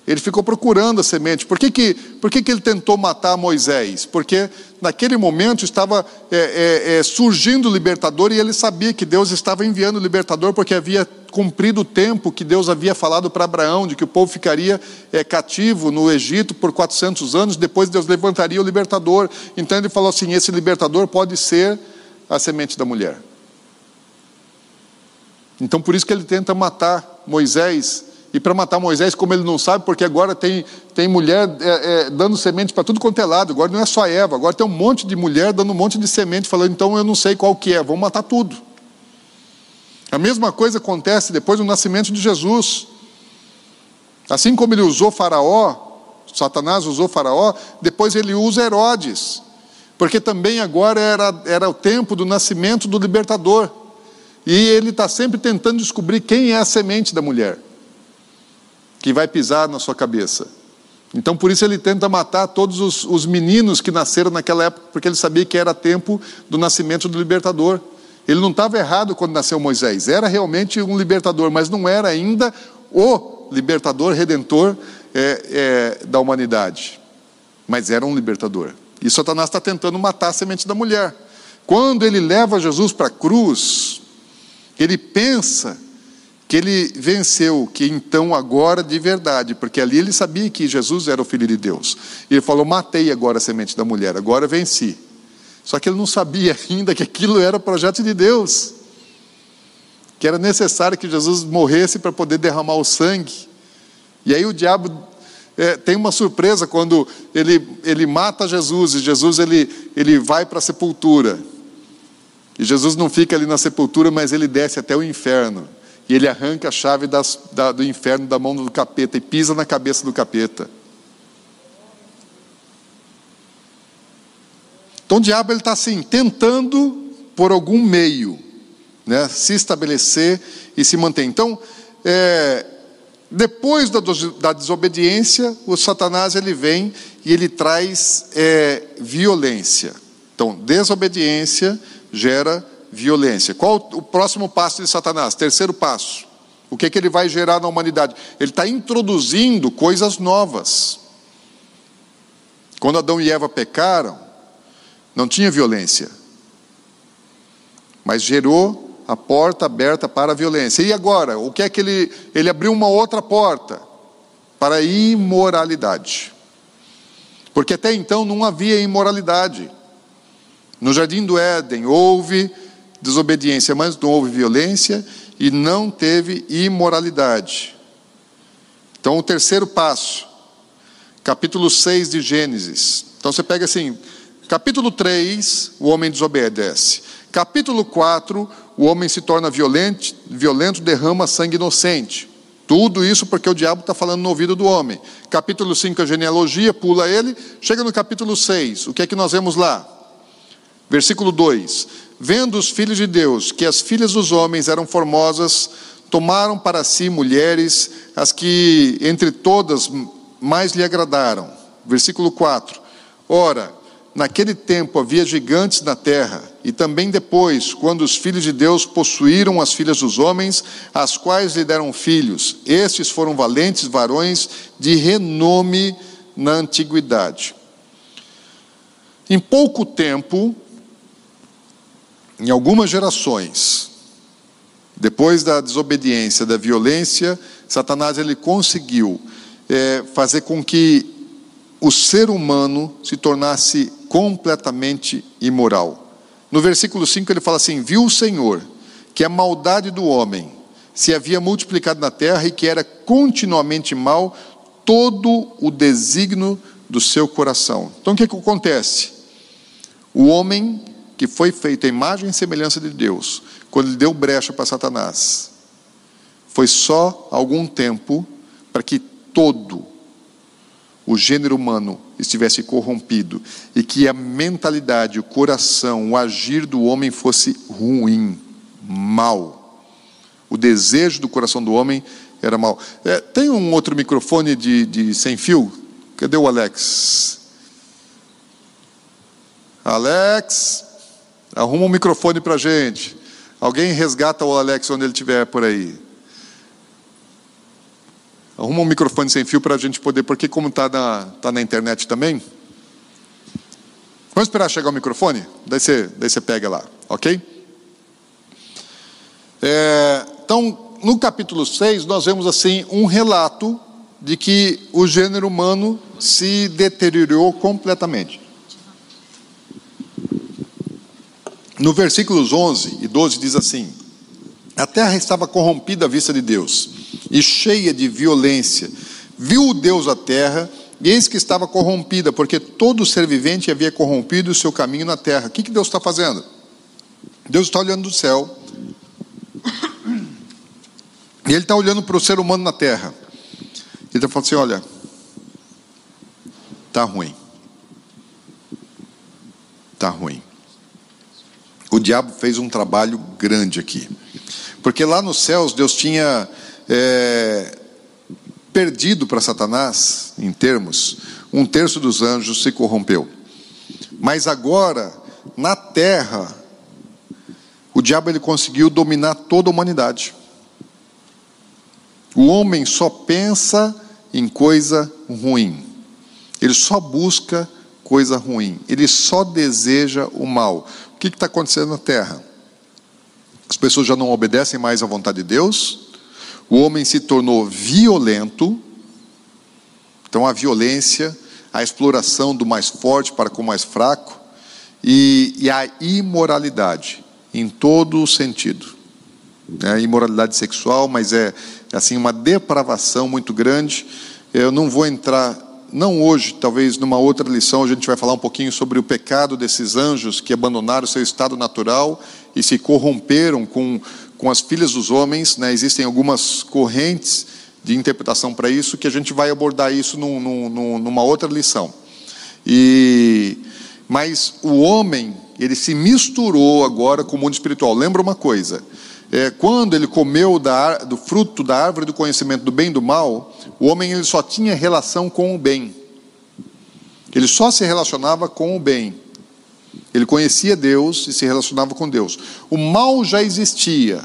ele ficou procurando a semente. Por que, que, por que, que ele tentou matar Moisés? Porque naquele momento estava é, é, é, surgindo o libertador e ele sabia que Deus estava enviando o libertador porque havia cumprido o tempo que Deus havia falado para Abraão, de que o povo ficaria é, cativo no Egito por 400 anos, depois Deus levantaria o libertador. Então ele falou assim: esse libertador pode ser a semente da mulher. Então por isso que ele tenta matar Moisés e para matar Moisés, como ele não sabe, porque agora tem, tem mulher é, é, dando semente para tudo quanto é lado, agora não é só Eva, agora tem um monte de mulher dando um monte de semente, falando, então eu não sei qual que é, vamos matar tudo. A mesma coisa acontece depois do nascimento de Jesus. Assim como ele usou Faraó, Satanás usou Faraó, depois ele usa Herodes, porque também agora era, era o tempo do nascimento do libertador. E ele está sempre tentando descobrir quem é a semente da mulher que vai pisar na sua cabeça. Então, por isso, ele tenta matar todos os, os, meninos que nasceram naquela época, porque ele sabia que era tempo do nascimento do libertador. Ele não estava errado quando nasceu Moisés, era realmente um libertador, mas não era ainda o libertador redentor é, é, da humanidade. Mas era um libertador. E Satanás está tentando matar a semente da mulher. Quando ele leva Jesus para a cruz, ele pensa que ele venceu, que então agora de verdade, porque ali ele sabia que Jesus era o Filho de Deus. E ele falou: matei agora a semente da mulher, agora venci. Só que ele não sabia ainda que aquilo era o projeto de Deus, que era necessário que Jesus morresse para poder derramar o sangue. E aí o diabo é, tem uma surpresa quando ele, ele mata Jesus e Jesus ele, ele vai para a sepultura. E Jesus não fica ali na sepultura, mas ele desce até o inferno. E ele arranca a chave das, da, do inferno da mão do capeta e pisa na cabeça do capeta. Então o diabo está assim, tentando por algum meio né, se estabelecer e se manter. Então, é, depois da, da, desobediência, o Satanás ele vem e ele traz é, violência. Então, desobediência, gera violência. Qual o próximo passo de Satanás? Terceiro passo. O que, é que ele vai gerar na humanidade? Ele está introduzindo coisas novas. Quando Adão e Eva pecaram, não tinha violência, mas gerou a porta aberta para a violência. E agora, o que é que ele ele abriu uma outra porta para a imoralidade? Porque até então não havia imoralidade. No jardim do Éden houve desobediência, mas não houve violência e não teve imoralidade. Então, o terceiro passo, capítulo 6 de Gênesis. Então, você pega assim: capítulo 3, o homem desobedece. Capítulo 4, o homem se torna violento, violento derrama sangue inocente. Tudo isso porque o diabo está falando no ouvido do homem. Capítulo 5, a genealogia, pula ele. Chega no capítulo 6, o que é que nós vemos lá? Versículo 2: Vendo os filhos de Deus que as filhas dos homens eram formosas, tomaram para si mulheres, as que entre todas mais lhe agradaram. Versículo 4: Ora, naquele tempo havia gigantes na terra, e também depois, quando os filhos de Deus possuíram as filhas dos homens, as quais lhe deram filhos. Estes foram valentes varões de renome na antiguidade. Em pouco tempo, em algumas gerações, depois da desobediência, da violência, Satanás ele conseguiu é, fazer com que o ser humano se tornasse completamente imoral. No versículo 5 ele fala assim: Viu o Senhor que a maldade do homem se havia multiplicado na terra e que era continuamente mal todo o desígnio do seu coração. Então o que, que acontece? O homem que foi feito a imagem e semelhança de Deus, quando ele deu brecha para Satanás, foi só algum tempo para que todo o gênero humano estivesse corrompido e que a mentalidade, o coração, o agir do homem fosse ruim, mal. O desejo do coração do homem era mal. É, tem um outro microfone de, de sem fio? Cadê o Alex? Alex, Arruma um microfone para a gente. Alguém resgata o Alex onde ele estiver por aí. Arruma um microfone sem fio para a gente poder, porque como está na, tá na internet também. Vamos esperar chegar o microfone? Daí você, daí você pega lá, ok? É, então, no capítulo 6, nós vemos assim um relato de que o gênero humano se deteriorou completamente. No versículos 11 e 12 diz assim: A terra estava corrompida à vista de Deus e cheia de violência. Viu Deus a terra, e eis que estava corrompida, porque todo ser vivente havia corrompido o seu caminho na terra. O que, que Deus está fazendo? Deus está olhando do céu, e Ele está olhando para o ser humano na terra. Ele está falando assim: olha, está ruim. Está ruim. O diabo fez um trabalho grande aqui. Porque lá nos céus Deus tinha é, perdido para Satanás, em termos, um terço dos anjos se corrompeu. Mas agora, na terra, o diabo ele conseguiu dominar toda a humanidade. O homem só pensa em coisa ruim. Ele só busca coisa ruim. Ele só deseja o mal. O que está acontecendo na terra? As pessoas já não obedecem mais à vontade de Deus, o homem se tornou violento, então a violência, a exploração do mais forte para com o mais fraco, e, e a imoralidade, em todo o sentido. É, imoralidade sexual, mas é assim uma depravação muito grande. Eu não vou entrar não hoje, talvez numa outra lição, a gente vai falar um pouquinho sobre o pecado desses anjos que abandonaram seu estado natural e se corromperam com, com as filhas dos homens. Né? Existem algumas correntes de interpretação para isso, que a gente vai abordar isso num, num, numa outra lição. E, mas o homem, ele se misturou agora com o mundo espiritual. Lembra uma coisa: é, quando ele comeu da, do fruto da árvore do conhecimento do bem e do mal, o homem ele só tinha relação com o bem. Ele só se relacionava com o bem. Ele conhecia Deus e se relacionava com Deus. O mal já existia,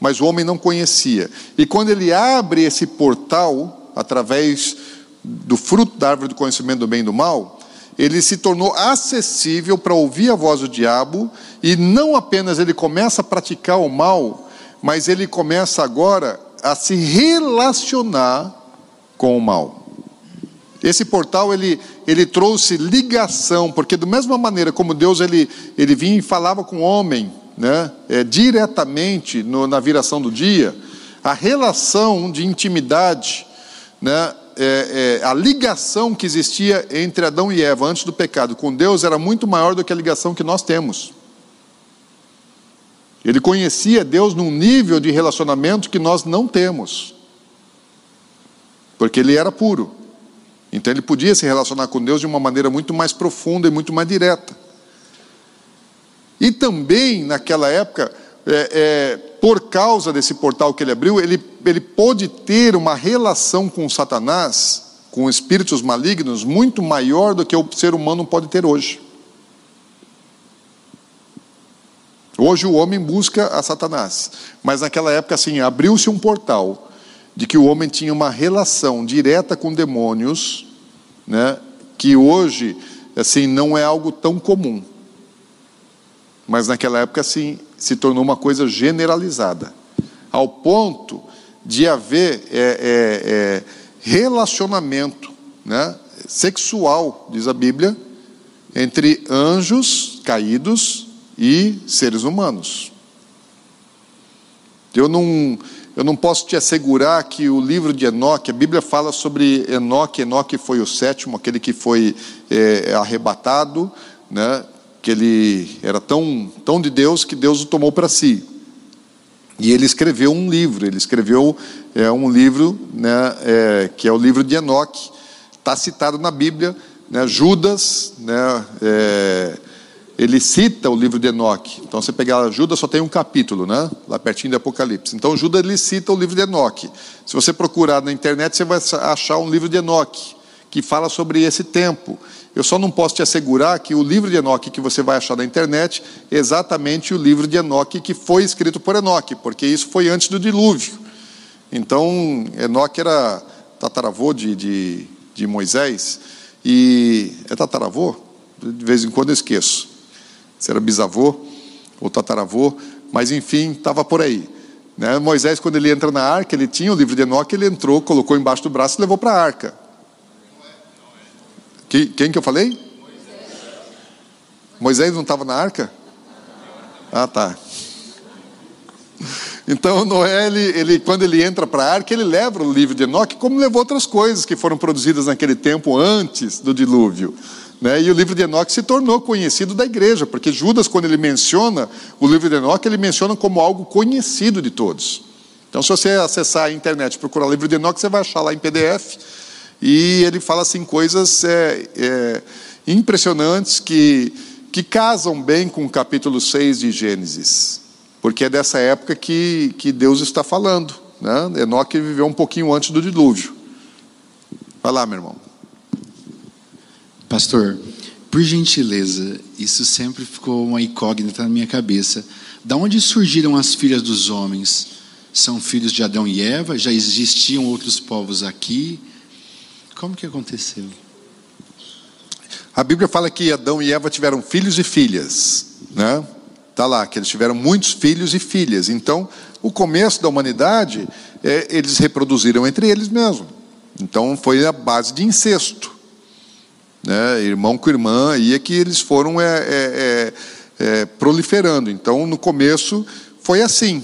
mas o homem não conhecia. E quando ele abre esse portal, através do fruto da árvore do conhecimento do bem e do mal, ele se tornou acessível para ouvir a voz do diabo, e não apenas ele começa a praticar o mal, mas ele começa agora a se relacionar com o mal. Esse portal ele, ele trouxe ligação, porque da mesma maneira como Deus ele, ele vinha e falava com o homem, né, é, diretamente no, na viração do dia, a relação de intimidade, né, é, é, a ligação que existia entre Adão e Eva antes do pecado com Deus era muito maior do que a ligação que nós temos. Ele conhecia Deus num nível de relacionamento que nós não temos, porque ele era puro. Então ele podia se relacionar com Deus de uma maneira muito mais profunda e muito mais direta. E também, naquela época, é, é, por causa desse portal que ele abriu, ele, ele pôde ter uma relação com Satanás, com espíritos malignos, muito maior do que o ser humano pode ter hoje. Hoje o homem busca a Satanás, mas naquela época, assim, abriu-se um portal de que o homem tinha uma relação direta com demônios, né, que hoje assim não é algo tão comum. Mas naquela época assim se tornou uma coisa generalizada, ao ponto de haver é, é, é, relacionamento né, sexual, diz a Bíblia, entre anjos caídos e seres humanos. Eu não eu não posso te assegurar que o livro de Enoque, a Bíblia fala sobre Enoque, Enoque foi o sétimo, aquele que foi é, arrebatado, né? Que ele era tão, tão de Deus que Deus o tomou para si. E ele escreveu um livro, ele escreveu é, um livro né, é, que é o livro de Enoque, está citado na Bíblia, né, Judas, né, é, ele cita o livro de Enoque. Então, você pegar Judas, só tem um capítulo, né? Lá pertinho de Apocalipse. Então, Judas ele cita o livro de Enoque. Se você procurar na internet, você vai achar um livro de Enoque, que fala sobre esse tempo. Eu só não posso te assegurar que o livro de Enoque que você vai achar na internet é exatamente o livro de Enoque que foi escrito por Enoque, porque isso foi antes do dilúvio. Então, Enoque era tataravô de, de, de Moisés, e é tataravô? De vez em quando eu esqueço se era bisavô ou tataravô, mas enfim, estava por aí. Né? Moisés, quando ele entra na arca, ele tinha o livro de Enoque, ele entrou, colocou embaixo do braço e levou para a arca. Que, quem que eu falei? Moisés não estava na arca? Ah, tá. Então Noé, ele, ele, quando ele entra para a arca, ele leva o livro de Enoque, como levou outras coisas que foram produzidas naquele tempo antes do dilúvio. Né? E o livro de Enoque se tornou conhecido da igreja, porque Judas, quando ele menciona o livro de Enoque, ele menciona como algo conhecido de todos. Então, se você acessar a internet e procurar o livro de Enoque, você vai achar lá em PDF, e ele fala assim coisas é, é, impressionantes que, que casam bem com o capítulo 6 de Gênesis, porque é dessa época que, que Deus está falando. Né? Enoque viveu um pouquinho antes do dilúvio. Vai lá, meu irmão. Pastor, por gentileza, isso sempre ficou uma incógnita na minha cabeça. Da onde surgiram as filhas dos homens? São filhos de Adão e Eva? Já existiam outros povos aqui? Como que aconteceu? A Bíblia fala que Adão e Eva tiveram filhos e filhas, né? Tá lá que eles tiveram muitos filhos e filhas. Então, o começo da humanidade, é, eles reproduziram entre eles mesmos. Então, foi a base de incesto né, irmão com irmã, e é que eles foram é, é, é, é, proliferando. Então, no começo, foi assim.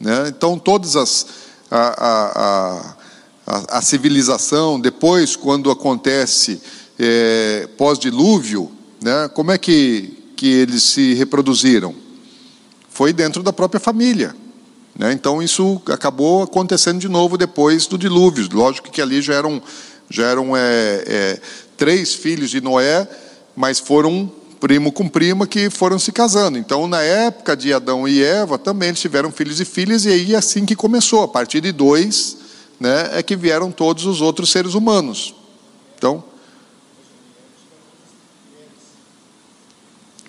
Né? Então, todas as. A, a, a, a civilização, depois, quando acontece é, pós-dilúvio, né, como é que, que eles se reproduziram? Foi dentro da própria família. Né? Então, isso acabou acontecendo de novo depois do dilúvio. Lógico que ali já eram, já eram é, é, três filhos de Noé, mas foram primo com prima que foram se casando. Então, na época de Adão e Eva, também eles tiveram filhos e filhas, e aí é assim que começou. A partir de dois, né, é que vieram todos os outros seres humanos. Então,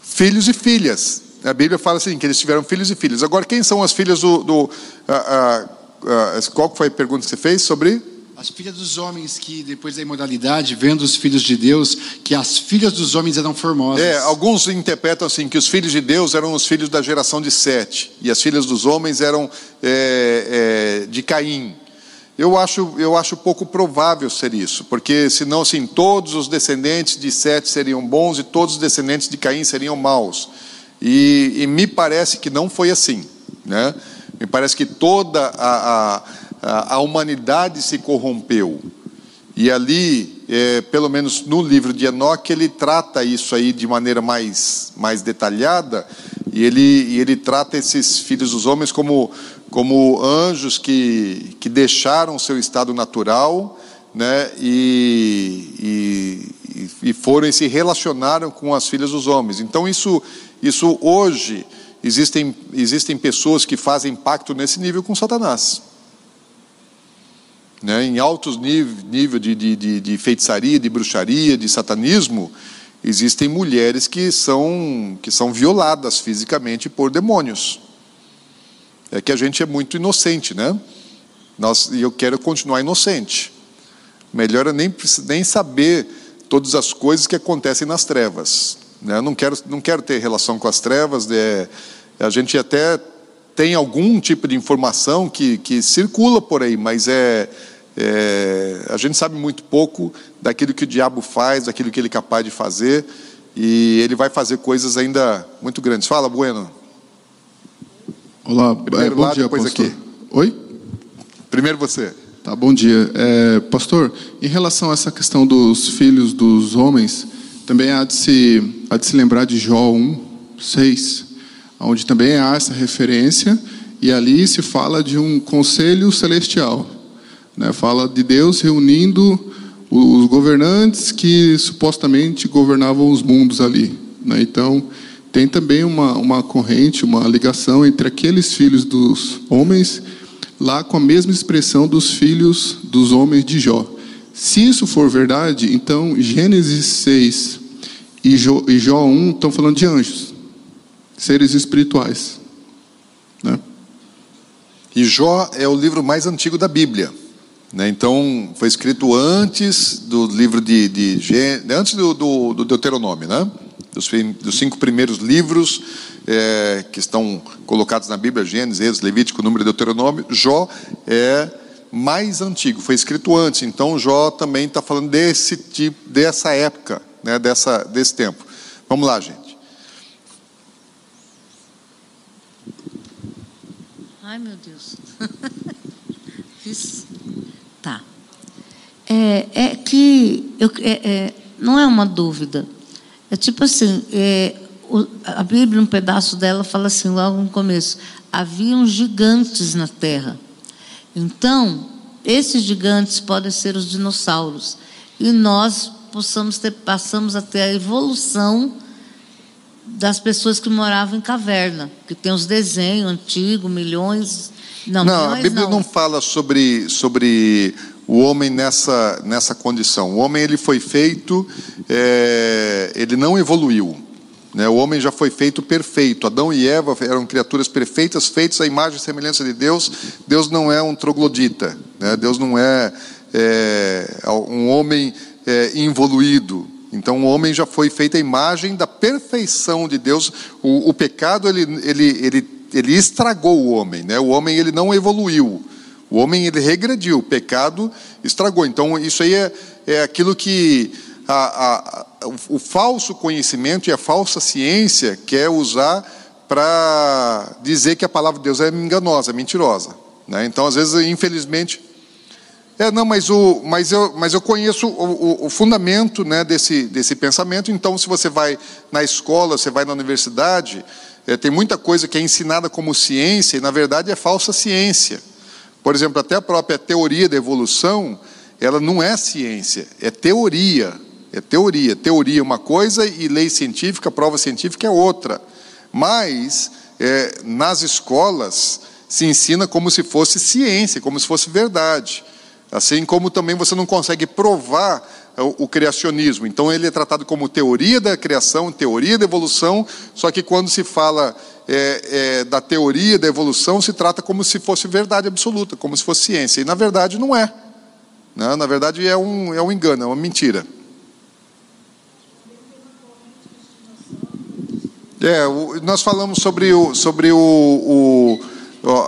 filhos e filhas. A Bíblia fala assim, que eles tiveram filhos e filhas. Agora, quem são as filhas do... do a, a, a, qual foi a pergunta que você fez sobre... As filhas dos homens que, depois da imoralidade, vendo os filhos de Deus, que as filhas dos homens eram formosas. É, alguns interpretam assim, que os filhos de Deus eram os filhos da geração de Sete, e as filhas dos homens eram é, é, de Caim. Eu acho, eu acho pouco provável ser isso, porque senão, assim, todos os descendentes de Sete seriam bons e todos os descendentes de Caim seriam maus. E, e me parece que não foi assim, né? Me parece que toda a, a a humanidade se corrompeu. E ali, é, pelo menos no livro de Enoque, ele trata isso aí de maneira mais, mais detalhada, e ele, e ele trata esses filhos dos homens como, como anjos que, que deixaram seu estado natural né, e, e, e foram e se relacionaram com as filhas dos homens. Então, isso, isso hoje, existem, existem pessoas que fazem pacto nesse nível com Satanás né, em altos níveis nível de, de, de, feitiçaria, de bruxaria, de satanismo, existem mulheres que são, que são violadas fisicamente por demônios. É que a gente é muito inocente, né? Nós, e eu quero continuar inocente. Melhor é nem, nem saber todas as coisas que acontecem nas trevas. Né? Eu não quero, não quero ter relação com as trevas. É, a gente até tem algum tipo de informação que, que circula por aí, mas é, é, a gente sabe muito pouco daquilo que o diabo faz, daquilo que ele é capaz de fazer, e ele vai fazer coisas ainda muito grandes. Fala, Bueno. Olá, Primeiro é, bom lá, dia, depois pastor. aqui. Oi? Primeiro você. Tá, bom dia. É, pastor, em relação a essa questão dos filhos dos homens, também há de se, há de se lembrar de Jó 1, 6, onde também há essa referência, e ali se fala de um conselho celestial. Né? Fala de Deus reunindo os governantes que supostamente governavam os mundos ali. Né? Então, tem também uma, uma corrente, uma ligação entre aqueles filhos dos homens, lá com a mesma expressão dos filhos dos homens de Jó. Se isso for verdade, então Gênesis 6 e Jó, e Jó 1 estão falando de anjos seres espirituais. Né? E Jó é o livro mais antigo da Bíblia. Né? Então, foi escrito antes do livro de. de antes do, do, do Deuteronômio, né? Dos, dos, cinco primeiros livros é, que estão colocados na Bíblia: Gênesis, Levítico, Número e Deuteronômio. Jó é mais antigo, foi escrito antes. Então, Jó também está falando desse tipo, dessa época, né? Dessa, desse tempo. Vamos lá, gente. Ai, meu Deus. Tá. É, é que eu, é, é, não é uma dúvida. É tipo assim, é, o, a Bíblia, um pedaço dela, fala assim, logo no começo: haviam gigantes na terra. Então, esses gigantes podem ser os dinossauros. E nós possamos ter, passamos a ter a evolução das pessoas que moravam em caverna, que tem os desenhos antigos, milhões. Não, não milhões a Bíblia não. não fala sobre, sobre o homem nessa, nessa condição. O homem ele foi feito, é, ele não evoluiu. Né? O homem já foi feito perfeito. Adão e Eva eram criaturas perfeitas, feitas à imagem e semelhança de Deus. Deus não é um troglodita. Né? Deus não é, é um homem é, involuído. Então o homem já foi feito a imagem da perfeição de Deus. O, o pecado ele, ele, ele, ele estragou o homem, né? O homem ele não evoluiu. O homem ele regrediu. O pecado estragou. Então isso aí é, é aquilo que a, a, o, o falso conhecimento e a falsa ciência quer usar para dizer que a palavra de Deus é enganosa, mentirosa. Né? Então às vezes infelizmente é, não, mas, o, mas, eu, mas eu conheço o, o, o, fundamento né, desse, desse pensamento. Então, se você vai na escola, você vai na universidade, é, tem muita coisa que é ensinada como ciência e, na verdade, é falsa ciência. Por exemplo, até a própria teoria da evolução, ela não é ciência, é teoria. É teoria. Teoria é uma coisa e lei científica, prova científica é outra. Mas, é, nas escolas, se ensina como se fosse ciência, como se fosse verdade. Assim como também você não consegue provar o, criacionismo. Então ele é tratado como teoria da criação, teoria da evolução, só que quando se fala é, é, da teoria da evolução, se trata como se fosse verdade absoluta, como se fosse ciência. E na verdade não é. Né? Na verdade é um, é um engano, é uma mentira. É, nós falamos sobre, o, sobre o, o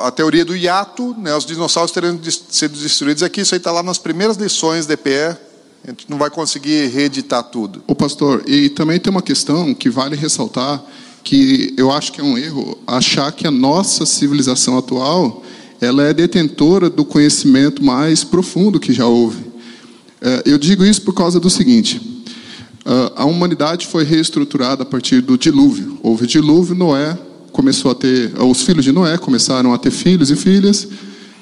a teoria do hiato, né, os dinossauros terão sido destruídos aqui, isso aí está lá nas primeiras lições de EPE, a gente não vai conseguir reeditar tudo. O pastor, e também tem uma questão que vale ressaltar, que eu acho que é um erro, achar que a nossa civilização atual ela é detentora do conhecimento mais profundo que já houve. É, eu digo isso por causa do seguinte: a humanidade foi reestruturada a partir do dilúvio. Houve dilúvio, Noé começou a ter, os filhos de Noé começaram a ter filhos e filhas,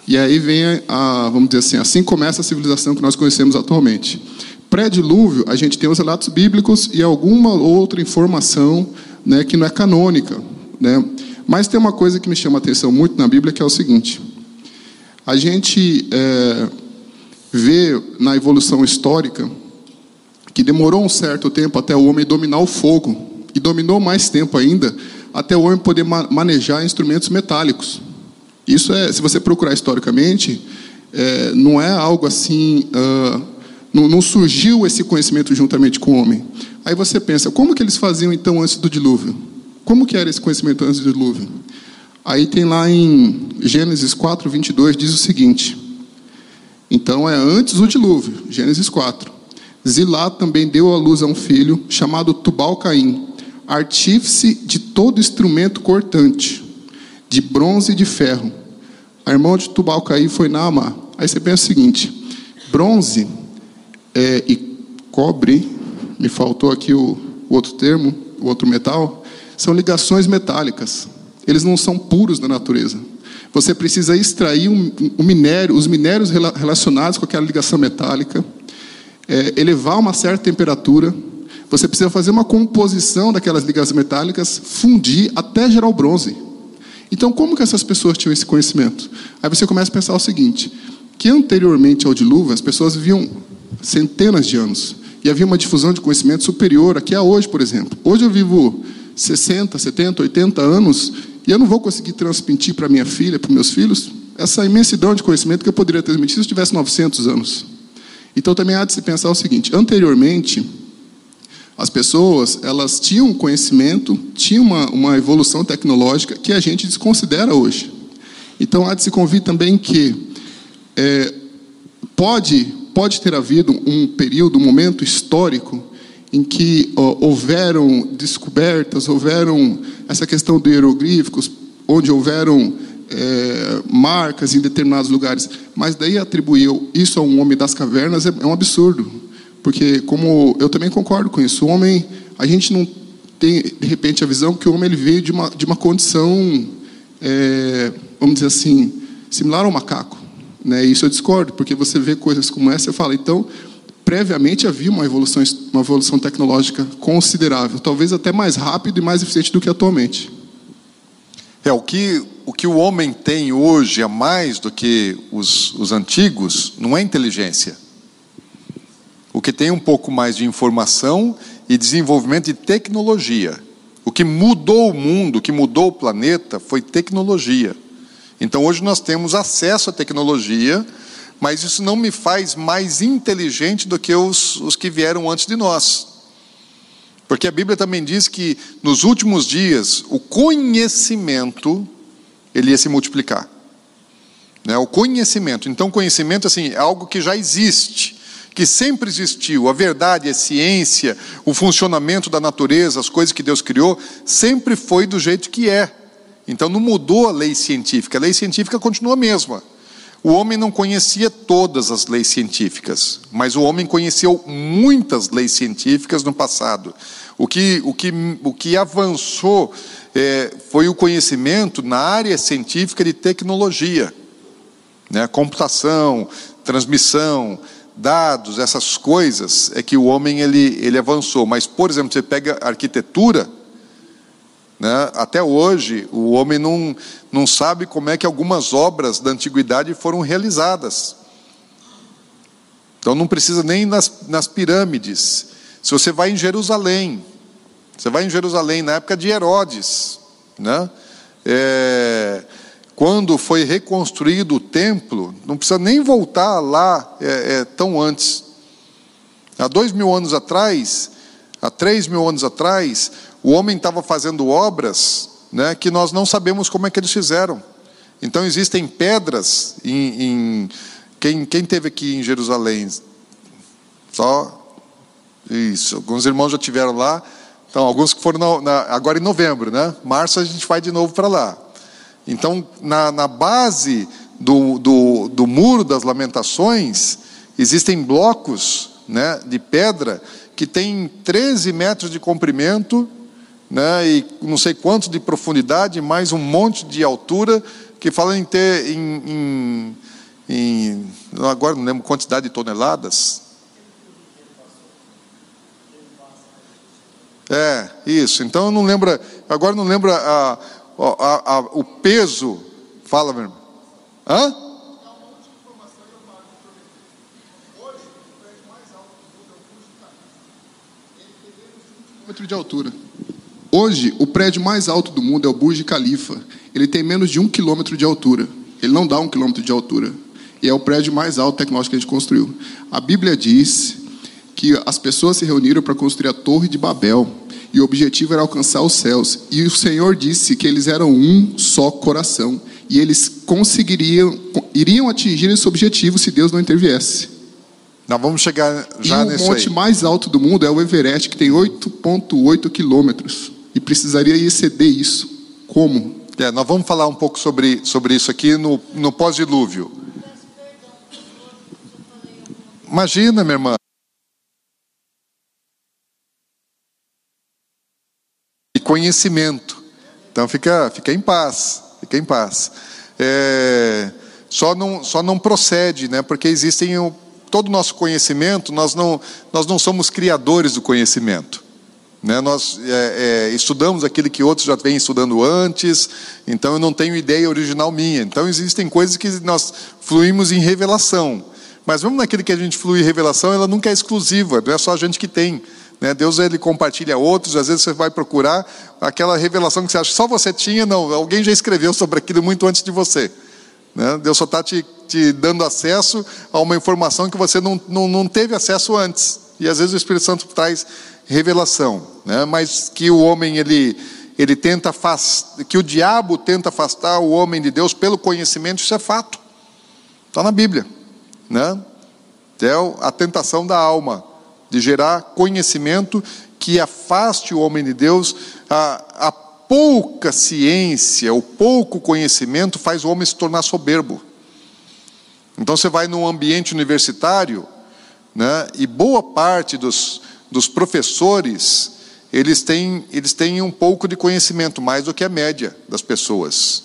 e aí vem a, vamos dizer assim, assim começa a civilização que nós conhecemos atualmente. Pré-dilúvio, a gente tem os relatos bíblicos e alguma outra informação né, que não é canônica. Né? Mas tem uma coisa que me chama a atenção muito na Bíblia, que é o seguinte: a gente é, vê na evolução histórica que demorou um certo tempo até o homem dominar o fogo, e dominou mais tempo ainda até o homem poder manejar instrumentos metálicos. Isso é, se você procurar historicamente, é, não é algo assim, uh, não, não, surgiu esse conhecimento juntamente com o homem. Aí você pensa, como que eles faziam então antes do dilúvio? Como que era esse conhecimento antes do dilúvio? Aí tem lá em Gênesis 4, 22, diz o seguinte. Então é antes do dilúvio, Gênesis 4. Zilá também deu à luz a um filho chamado Tubal-Caim, artífice de todo instrumento cortante, de bronze e de ferro. A irmã de Tubal-Caim foi Naamá. Aí você pensa o seguinte: bronze é, e cobre, me faltou aqui o, o outro termo, o outro metal, são ligações metálicas. Eles não são puros na natureza. Você precisa extrair um, um minério, os minérios relacionados com aquela ligação metálica é, elevar uma certa temperatura, você precisa fazer uma composição daquelas ligas metálicas, fundir até gerar o bronze. Então, como que essas pessoas tinham esse conhecimento? Aí você começa a pensar o seguinte: que anteriormente ao dilúvio, as pessoas viviam centenas de anos e havia uma difusão de conhecimento superior a hoje, por exemplo. Hoje eu vivo 60, 70, 80 anos e eu não vou conseguir transmitir para minha filha, para meus filhos, essa imensidão de conhecimento que eu poderia transmitir se eu tivesse 900 anos. Então também há de se pensar o seguinte: anteriormente, as pessoas elas tinham conhecimento, tinham uma, uma evolução tecnológica que a gente desconsidera hoje. Então há de se convir também que é, pode, pode ter havido um período, um momento histórico em que ó, houveram descobertas, houveram essa questão de hieroglíficos, onde houveram é, marcas em determinados lugares, mas daí atribuir isso a um homem das cavernas é, é, um absurdo, porque como eu também concordo com isso, o homem, a gente não tem de repente a visão que o homem ele veio de uma de uma condição, é, vamos dizer assim, similar ao macaco, né? Isso eu discordo, porque você vê coisas como essa e fala, então previamente havia uma evolução uma evolução tecnológica considerável, talvez até mais rápido e mais eficiente do que atualmente. É, o que o, que o homem tem hoje a mais do que os, os antigos não é inteligência. O que tem um pouco mais de informação e desenvolvimento de tecnologia. O que mudou o mundo, o que mudou o planeta foi tecnologia. Então hoje nós temos acesso à tecnologia, mas isso não me faz mais inteligente do que os, os que vieram antes de nós. Porque a Bíblia também diz que nos últimos dias o conhecimento ele ia se multiplicar. Né? O conhecimento. Então, conhecimento assim, é algo que já existe, que sempre existiu. A verdade, a ciência, o funcionamento da natureza, as coisas que Deus criou, sempre foi do jeito que é. Então, não mudou a lei científica. A lei científica continua a mesma. O homem não conhecia todas as leis científicas, mas o homem conheceu muitas leis científicas no passado. O que, o que, o que avançou é, foi o conhecimento na área científica de tecnologia, né? computação, transmissão, dados, essas coisas, é que o homem ele, ele avançou. Mas, por exemplo, você pega arquitetura, né? Até hoje, o homem não, não sabe como é que algumas obras da antiguidade foram realizadas. Então não precisa nem nas, nas pirâmides. Se você vai em Jerusalém, você vai em Jerusalém na época de Herodes, né? É, quando foi reconstruído o templo, não precisa nem voltar lá é, é, tão antes. Há dois mil anos atrás, há três mil anos atrás, o homem estava fazendo obras né, que nós não sabemos como é que eles fizeram. Então existem pedras em, em quem, quem teve aqui em Jerusalém? Só isso. Alguns irmãos já tiveram lá. Então alguns que foram na, na, agora em novembro, né? Março a gente vai de novo para lá. Então, na, na base do, do, do, muro das lamentações, existem blocos né, de pedra que tem 13 metros de comprimento né, e não sei quanto de profundidade, mais um monte de altura, que fala em ter, em, em, em agora não lembro quantidade de toneladas. É, isso. Então não lembro, agora não lembro a, a, a, o peso. Fala, meu irmão. Hã? de altura. Hoje, o prédio mais alto do mundo é o Burj Khalifa. Ele tem menos de um quilômetro de altura. Ele não dá um quilômetro de altura. E é o prédio mais alto tecnológico que a gente construiu. A Bíblia diz que as pessoas se reuniram para construir a Torre de Babel e o objetivo era alcançar os céus. E o Senhor disse que eles eram um só coração e eles conseguiriam, iriam atingir esse objetivo se Deus não interviesse. Nós vamos chegar já e o monte aí. mais alto do mundo é o Everest, que tem 8,8 quilômetros precisaria exceder isso. Como? É, nós vamos falar um pouco sobre, sobre isso aqui no, no pós-dilúvio. Imagina, minha irmã. conhecimento. Então fica, fica em paz, fica em paz. É, só não, só não procede, né? Porque existem o, todo o nosso conhecimento, nós não, nós não somos criadores do conhecimento. Né? Nós é, é, estudamos aquilo que outros já vêm estudando antes, então eu não tenho ideia original minha. Então existem coisas que nós fluímos em revelação. Mas mesmo naquilo que a gente flui em revelação, ela nunca é exclusiva, não é só a gente que tem. Né? Deus ele compartilha outros, às vezes você vai procurar aquela revelação que você acha que só você tinha, não, alguém já escreveu sobre aquilo muito antes de você. Né? Deus só está te, te, dando acesso a uma informação que você não, não, não teve acesso antes. E às vezes o Espírito Santo traz revelação, né? mas que o homem ele, ele tenta afastar, que o diabo tenta afastar o homem de Deus pelo conhecimento, isso é fato. Está na Bíblia. Né? É a tentação da alma de gerar conhecimento que afaste o homem de Deus. A, a pouca ciência, o pouco conhecimento faz o homem se tornar soberbo. Então você vai num ambiente universitário, né, e boa parte dos, dos professores, eles têm, eles têm um pouco de conhecimento, mais do que a média das pessoas.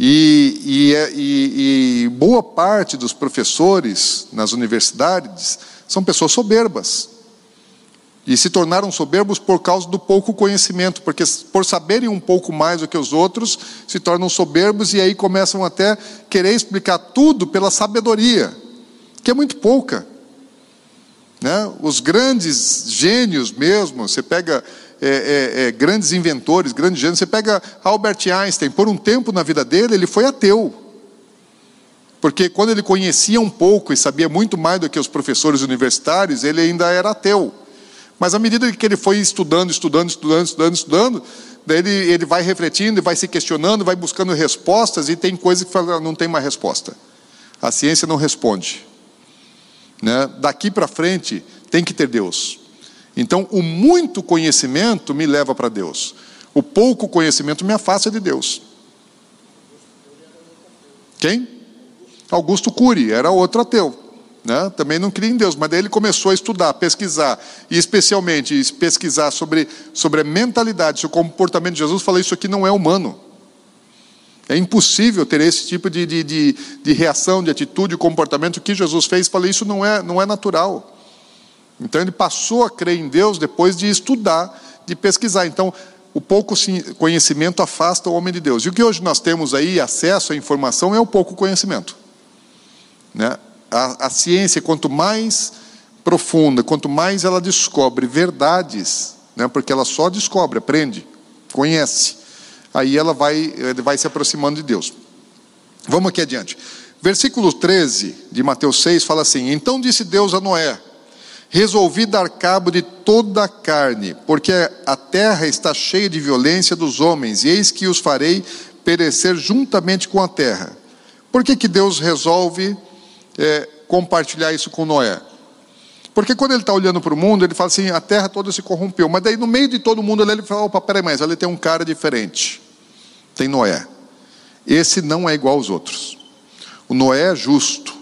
E, é, e, e boa parte dos professores nas universidades são pessoas soberbas. E se tornaram soberbos por causa do pouco conhecimento, porque por saberem um pouco mais do que os outros, se tornam soberbos e aí começam até querer explicar tudo pela sabedoria, que é muito pouca. Né? Os grandes gênios mesmo, você pega é, é, é, grandes inventores, grandes gênios, você pega Albert Einstein, por um tempo na vida dele ele foi ateu. Porque quando ele conhecia um pouco e sabia muito mais do que os professores universitários, ele ainda era ateu. Mas à medida que ele foi estudando, estudando, estudando, estudando, estudando, daí ele, ele vai refletindo, vai se questionando, vai buscando respostas, e tem coisas que fala, não tem uma resposta. A ciência não responde. Né? Daqui para frente tem que ter Deus. Então, o muito conhecimento me leva para Deus. O pouco conhecimento me afasta de Deus. Quem? Augusto Cury, era outro ateu. Né? Também não cria em Deus, mas daí ele começou a estudar, pesquisar, e especialmente pesquisar sobre, sobre a mentalidade, sobre o comportamento de Jesus, falou: Isso aqui não é humano. É impossível ter esse tipo de, de, de, de reação, de atitude, de comportamento que Jesus fez. Falei: Isso não é, não é natural. Então ele passou a crer em Deus depois de estudar, de pesquisar. Então, o pouco conhecimento afasta o homem de Deus. E o que hoje nós temos aí, acesso à informação, é o pouco conhecimento. Né? a, a ciência, quanto mais profunda, quanto mais ela descobre verdades, né, porque ela só descobre, aprende, conhece, aí ela vai, vai se aproximando de Deus. Vamos aqui adiante. Versículo 13 de Mateus 6 fala assim: Então disse Deus a Noé: Resolvi dar cabo de toda a carne, porque a terra está cheia de violência dos homens, e eis que os farei perecer juntamente com a terra. Por que, que Deus resolve é, compartilhar isso com Noé? Porque quando ele está olhando para o mundo, ele fala assim: a terra toda se corrompeu. Mas daí, no meio de todo mundo, ele fala: opa, peraí, mas ali tem um cara diferente. Tem Noé. Esse não é igual aos outros. O Noé é justo.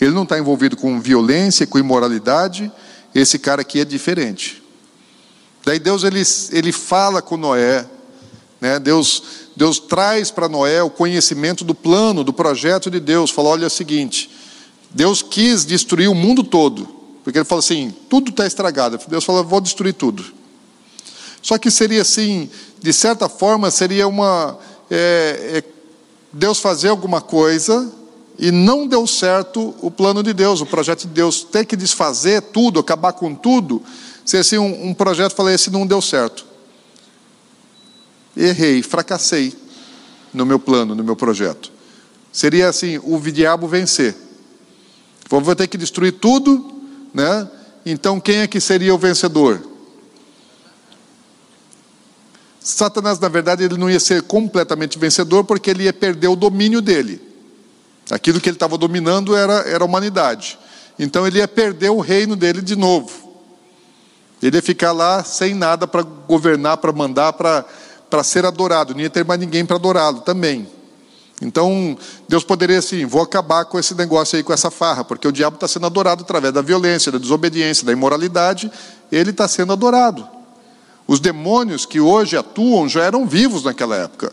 Ele não está envolvido com violência, com imoralidade. Esse cara aqui é diferente. Daí Deus ele, ele fala com Noé, né? Deus, Deus traz para Noé o conhecimento do plano, do projeto de Deus. Fala: olha é o seguinte, Deus quis destruir o mundo todo, porque ele falou assim: tudo está estragado. Deus falou: vou destruir tudo. Só que seria assim, de certa forma, seria uma. É, é, Deus fazer alguma coisa e não deu certo o plano de Deus, o projeto de Deus, ter que desfazer tudo, acabar com tudo, se assim um, um projeto, falei, esse não deu certo. Errei, fracassei no meu plano, no meu projeto. Seria assim, o diabo vencer. Vou ter que destruir tudo, né? Então quem é que seria o vencedor? Satanás, na verdade, ele não ia ser completamente vencedor porque ele ia perder o domínio dele. Aquilo que ele estava dominando era, era a humanidade. Então ele ia perder o reino dele de novo. Ele ia ficar lá sem nada para governar, para mandar, para ser adorado. Não ia ter mais ninguém para adorá-lo também. Então, Deus poderia assim: vou acabar com esse negócio aí, com essa farra, porque o diabo está sendo adorado através da violência, da desobediência, da imoralidade, ele está sendo adorado. Os demônios que hoje atuam já eram vivos naquela época.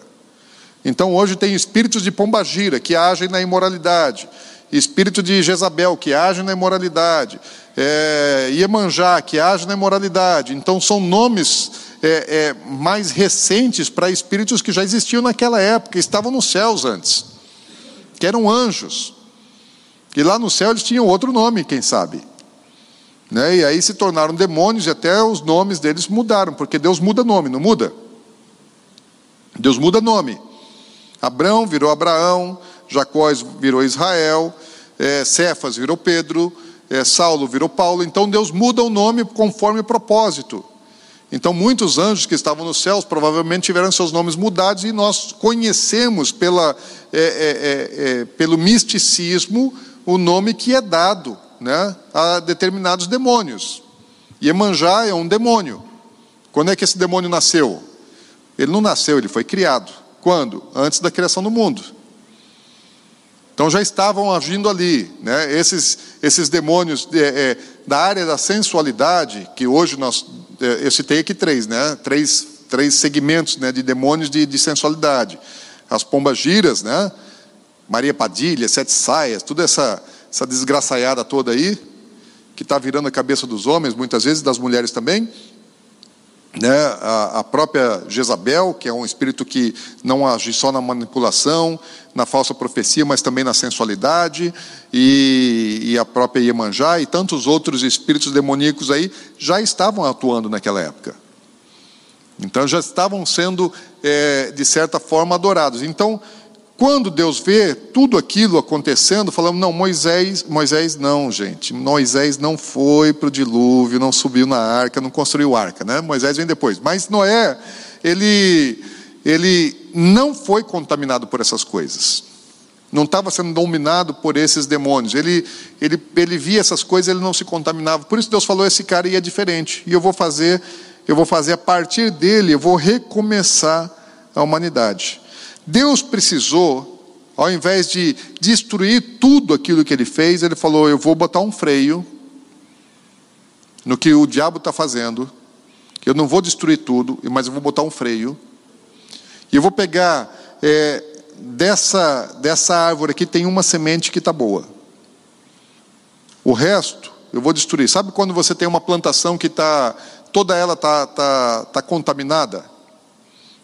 Então hoje tem espíritos de pombagira que agem na imoralidade, espírito de Jezabel que age na imoralidade, é, Iemanjá que age na imoralidade. Então são nomes é, é, mais recentes para espíritos que já existiam naquela época, estavam nos céus antes, que eram anjos. E lá no céu eles tinham outro nome, quem sabe. Né? E aí se tornaram demônios e até os nomes deles mudaram, porque Deus muda nome, não muda? Deus muda nome. Abrão virou Abraão, Jacó virou Israel, é, Cefas virou Pedro, é, Saulo virou Paulo. Então Deus muda o nome conforme o propósito. Então muitos anjos que estavam nos céus provavelmente tiveram seus nomes mudados e nós conhecemos pela, é, é, é, é pelo misticismo o nome que é dado né, a determinados demônios. Iemanjá é um demônio. Quando é que esse demônio nasceu? Ele não nasceu, ele foi criado. Quando? Antes da criação do mundo. Então já estavam agindo ali, né? esses, esses demônios é, é, da área da sensualidade, que hoje nós, eu citei aqui três, né? três, três segmentos né? de demônios de, de sensualidade. As pombagiras, né? Maria Padilha, Sete Saias, toda essa, essa desgraçaiada toda aí, que está virando a cabeça dos homens, muitas vezes, das mulheres também. Né, a, a, própria Jezabel, que é um espírito que não age só na manipulação, na falsa profecia, mas também na sensualidade, e, e a própria Iemanjá e tantos outros espíritos demoníacos aí já estavam atuando naquela época. Então já estavam sendo, é, de certa forma, adorados. Então, quando Deus vê tudo aquilo acontecendo, falamos, não, Moisés, Moisés não, gente. Moisés não foi para o dilúvio, não subiu na arca, não construiu arca, né? Moisés vem depois. Mas Noé, ele, ele não foi contaminado por essas coisas. Não estava sendo dominado por esses demônios. Ele, ele, ele via essas coisas, ele não se contaminava. Por isso Deus falou: esse cara ia diferente. E eu vou fazer, eu vou fazer a partir dele, eu vou recomeçar a humanidade. Deus precisou, ao invés de destruir tudo aquilo que ele fez, ele falou: Eu vou botar um freio no que o diabo está fazendo, eu não vou destruir tudo, mas eu vou botar um freio, e eu vou pegar é, dessa, dessa árvore aqui, tem uma semente que está boa, o resto eu vou destruir. Sabe quando você tem uma plantação que está, toda ela está tá, tá contaminada?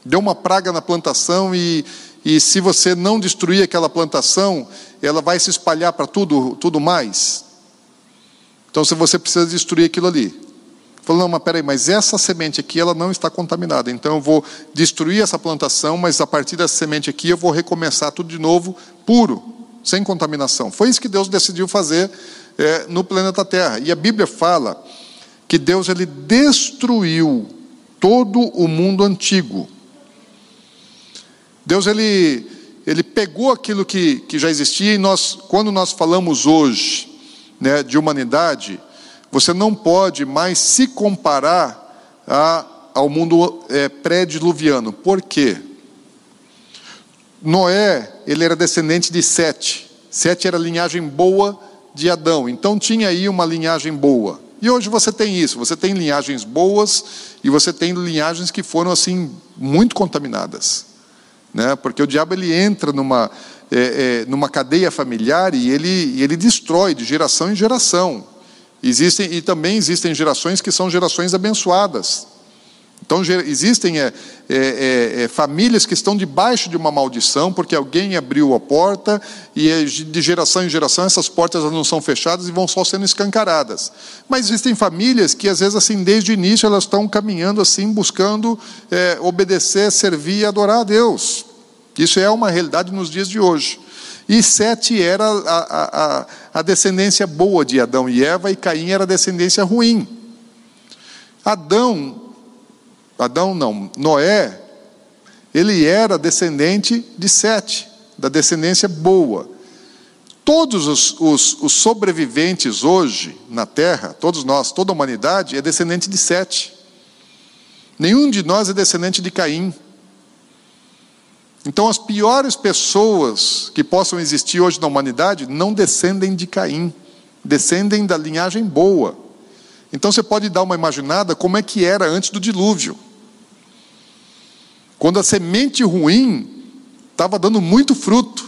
Deu uma praga na plantação e, e se você não destruir aquela plantação, ela vai se espalhar para tudo, tudo mais. Então, se você precisa destruir aquilo ali. Falou, não, mas peraí, mas essa semente aqui, ela não está contaminada. Então, eu vou destruir essa plantação, mas a partir dessa semente aqui, eu vou recomeçar tudo de novo, puro, sem contaminação. Foi isso que Deus decidiu fazer é, no planeta Terra. E a Bíblia fala que Deus ele destruiu todo o mundo antigo. Deus ele, ele pegou aquilo que, que já existia e nós, quando nós falamos hoje né, de humanidade, você não pode mais se comparar a, ao mundo é, pré-diluviano. Por quê? Noé, ele era descendente de Sete. Sete era a linhagem boa de Adão. Então tinha aí uma linhagem boa. E hoje você tem isso, você tem linhagens boas e você tem linhagens que foram assim muito contaminadas, né? Porque o diabo ele entra numa é, é, numa cadeia familiar e ele ele destrói de geração em geração. Existem e também existem gerações que são gerações abençoadas. Então, existem é, é, é, é, famílias que estão debaixo de uma maldição, porque alguém abriu a porta, e é de geração em geração essas portas não são fechadas e vão só sendo escancaradas. Mas existem famílias que, às vezes, assim, desde o início, elas estão caminhando assim, buscando é, obedecer, servir e adorar a Deus. Isso é uma realidade nos dias de hoje. E Sete era a, a, a descendência boa de Adão e Eva, e Caim era a descendência ruim. Adão Adão não, Noé, ele era descendente de Sete, da descendência boa. Todos os, os, os, sobreviventes hoje na Terra, todos nós, toda a humanidade, é descendente de Sete. Nenhum de nós é descendente de Caim. Então, as piores pessoas que possam existir hoje na humanidade não descendem de Caim, descendem da linhagem boa. Então, você pode dar uma imaginada como é que era antes do dilúvio. Quando a semente ruim estava dando muito fruto.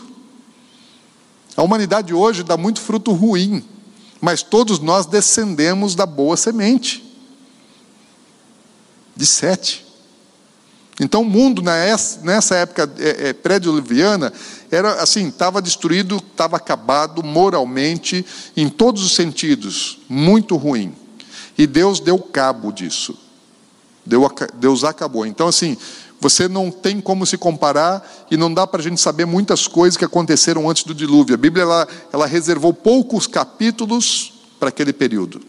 A humanidade hoje dá muito fruto ruim, mas todos nós descendemos da boa semente. De sete. Então o mundo nessa época é, é, pré-diluviana era assim, estava destruído, estava acabado moralmente em todos os sentidos, muito ruim. E Deus deu cabo disso. Deus acabou. Então assim, você não tem como se comparar e não dá para a gente saber muitas coisas que aconteceram antes do dilúvio. A Bíblia ela, ela reservou poucos capítulos para aquele período.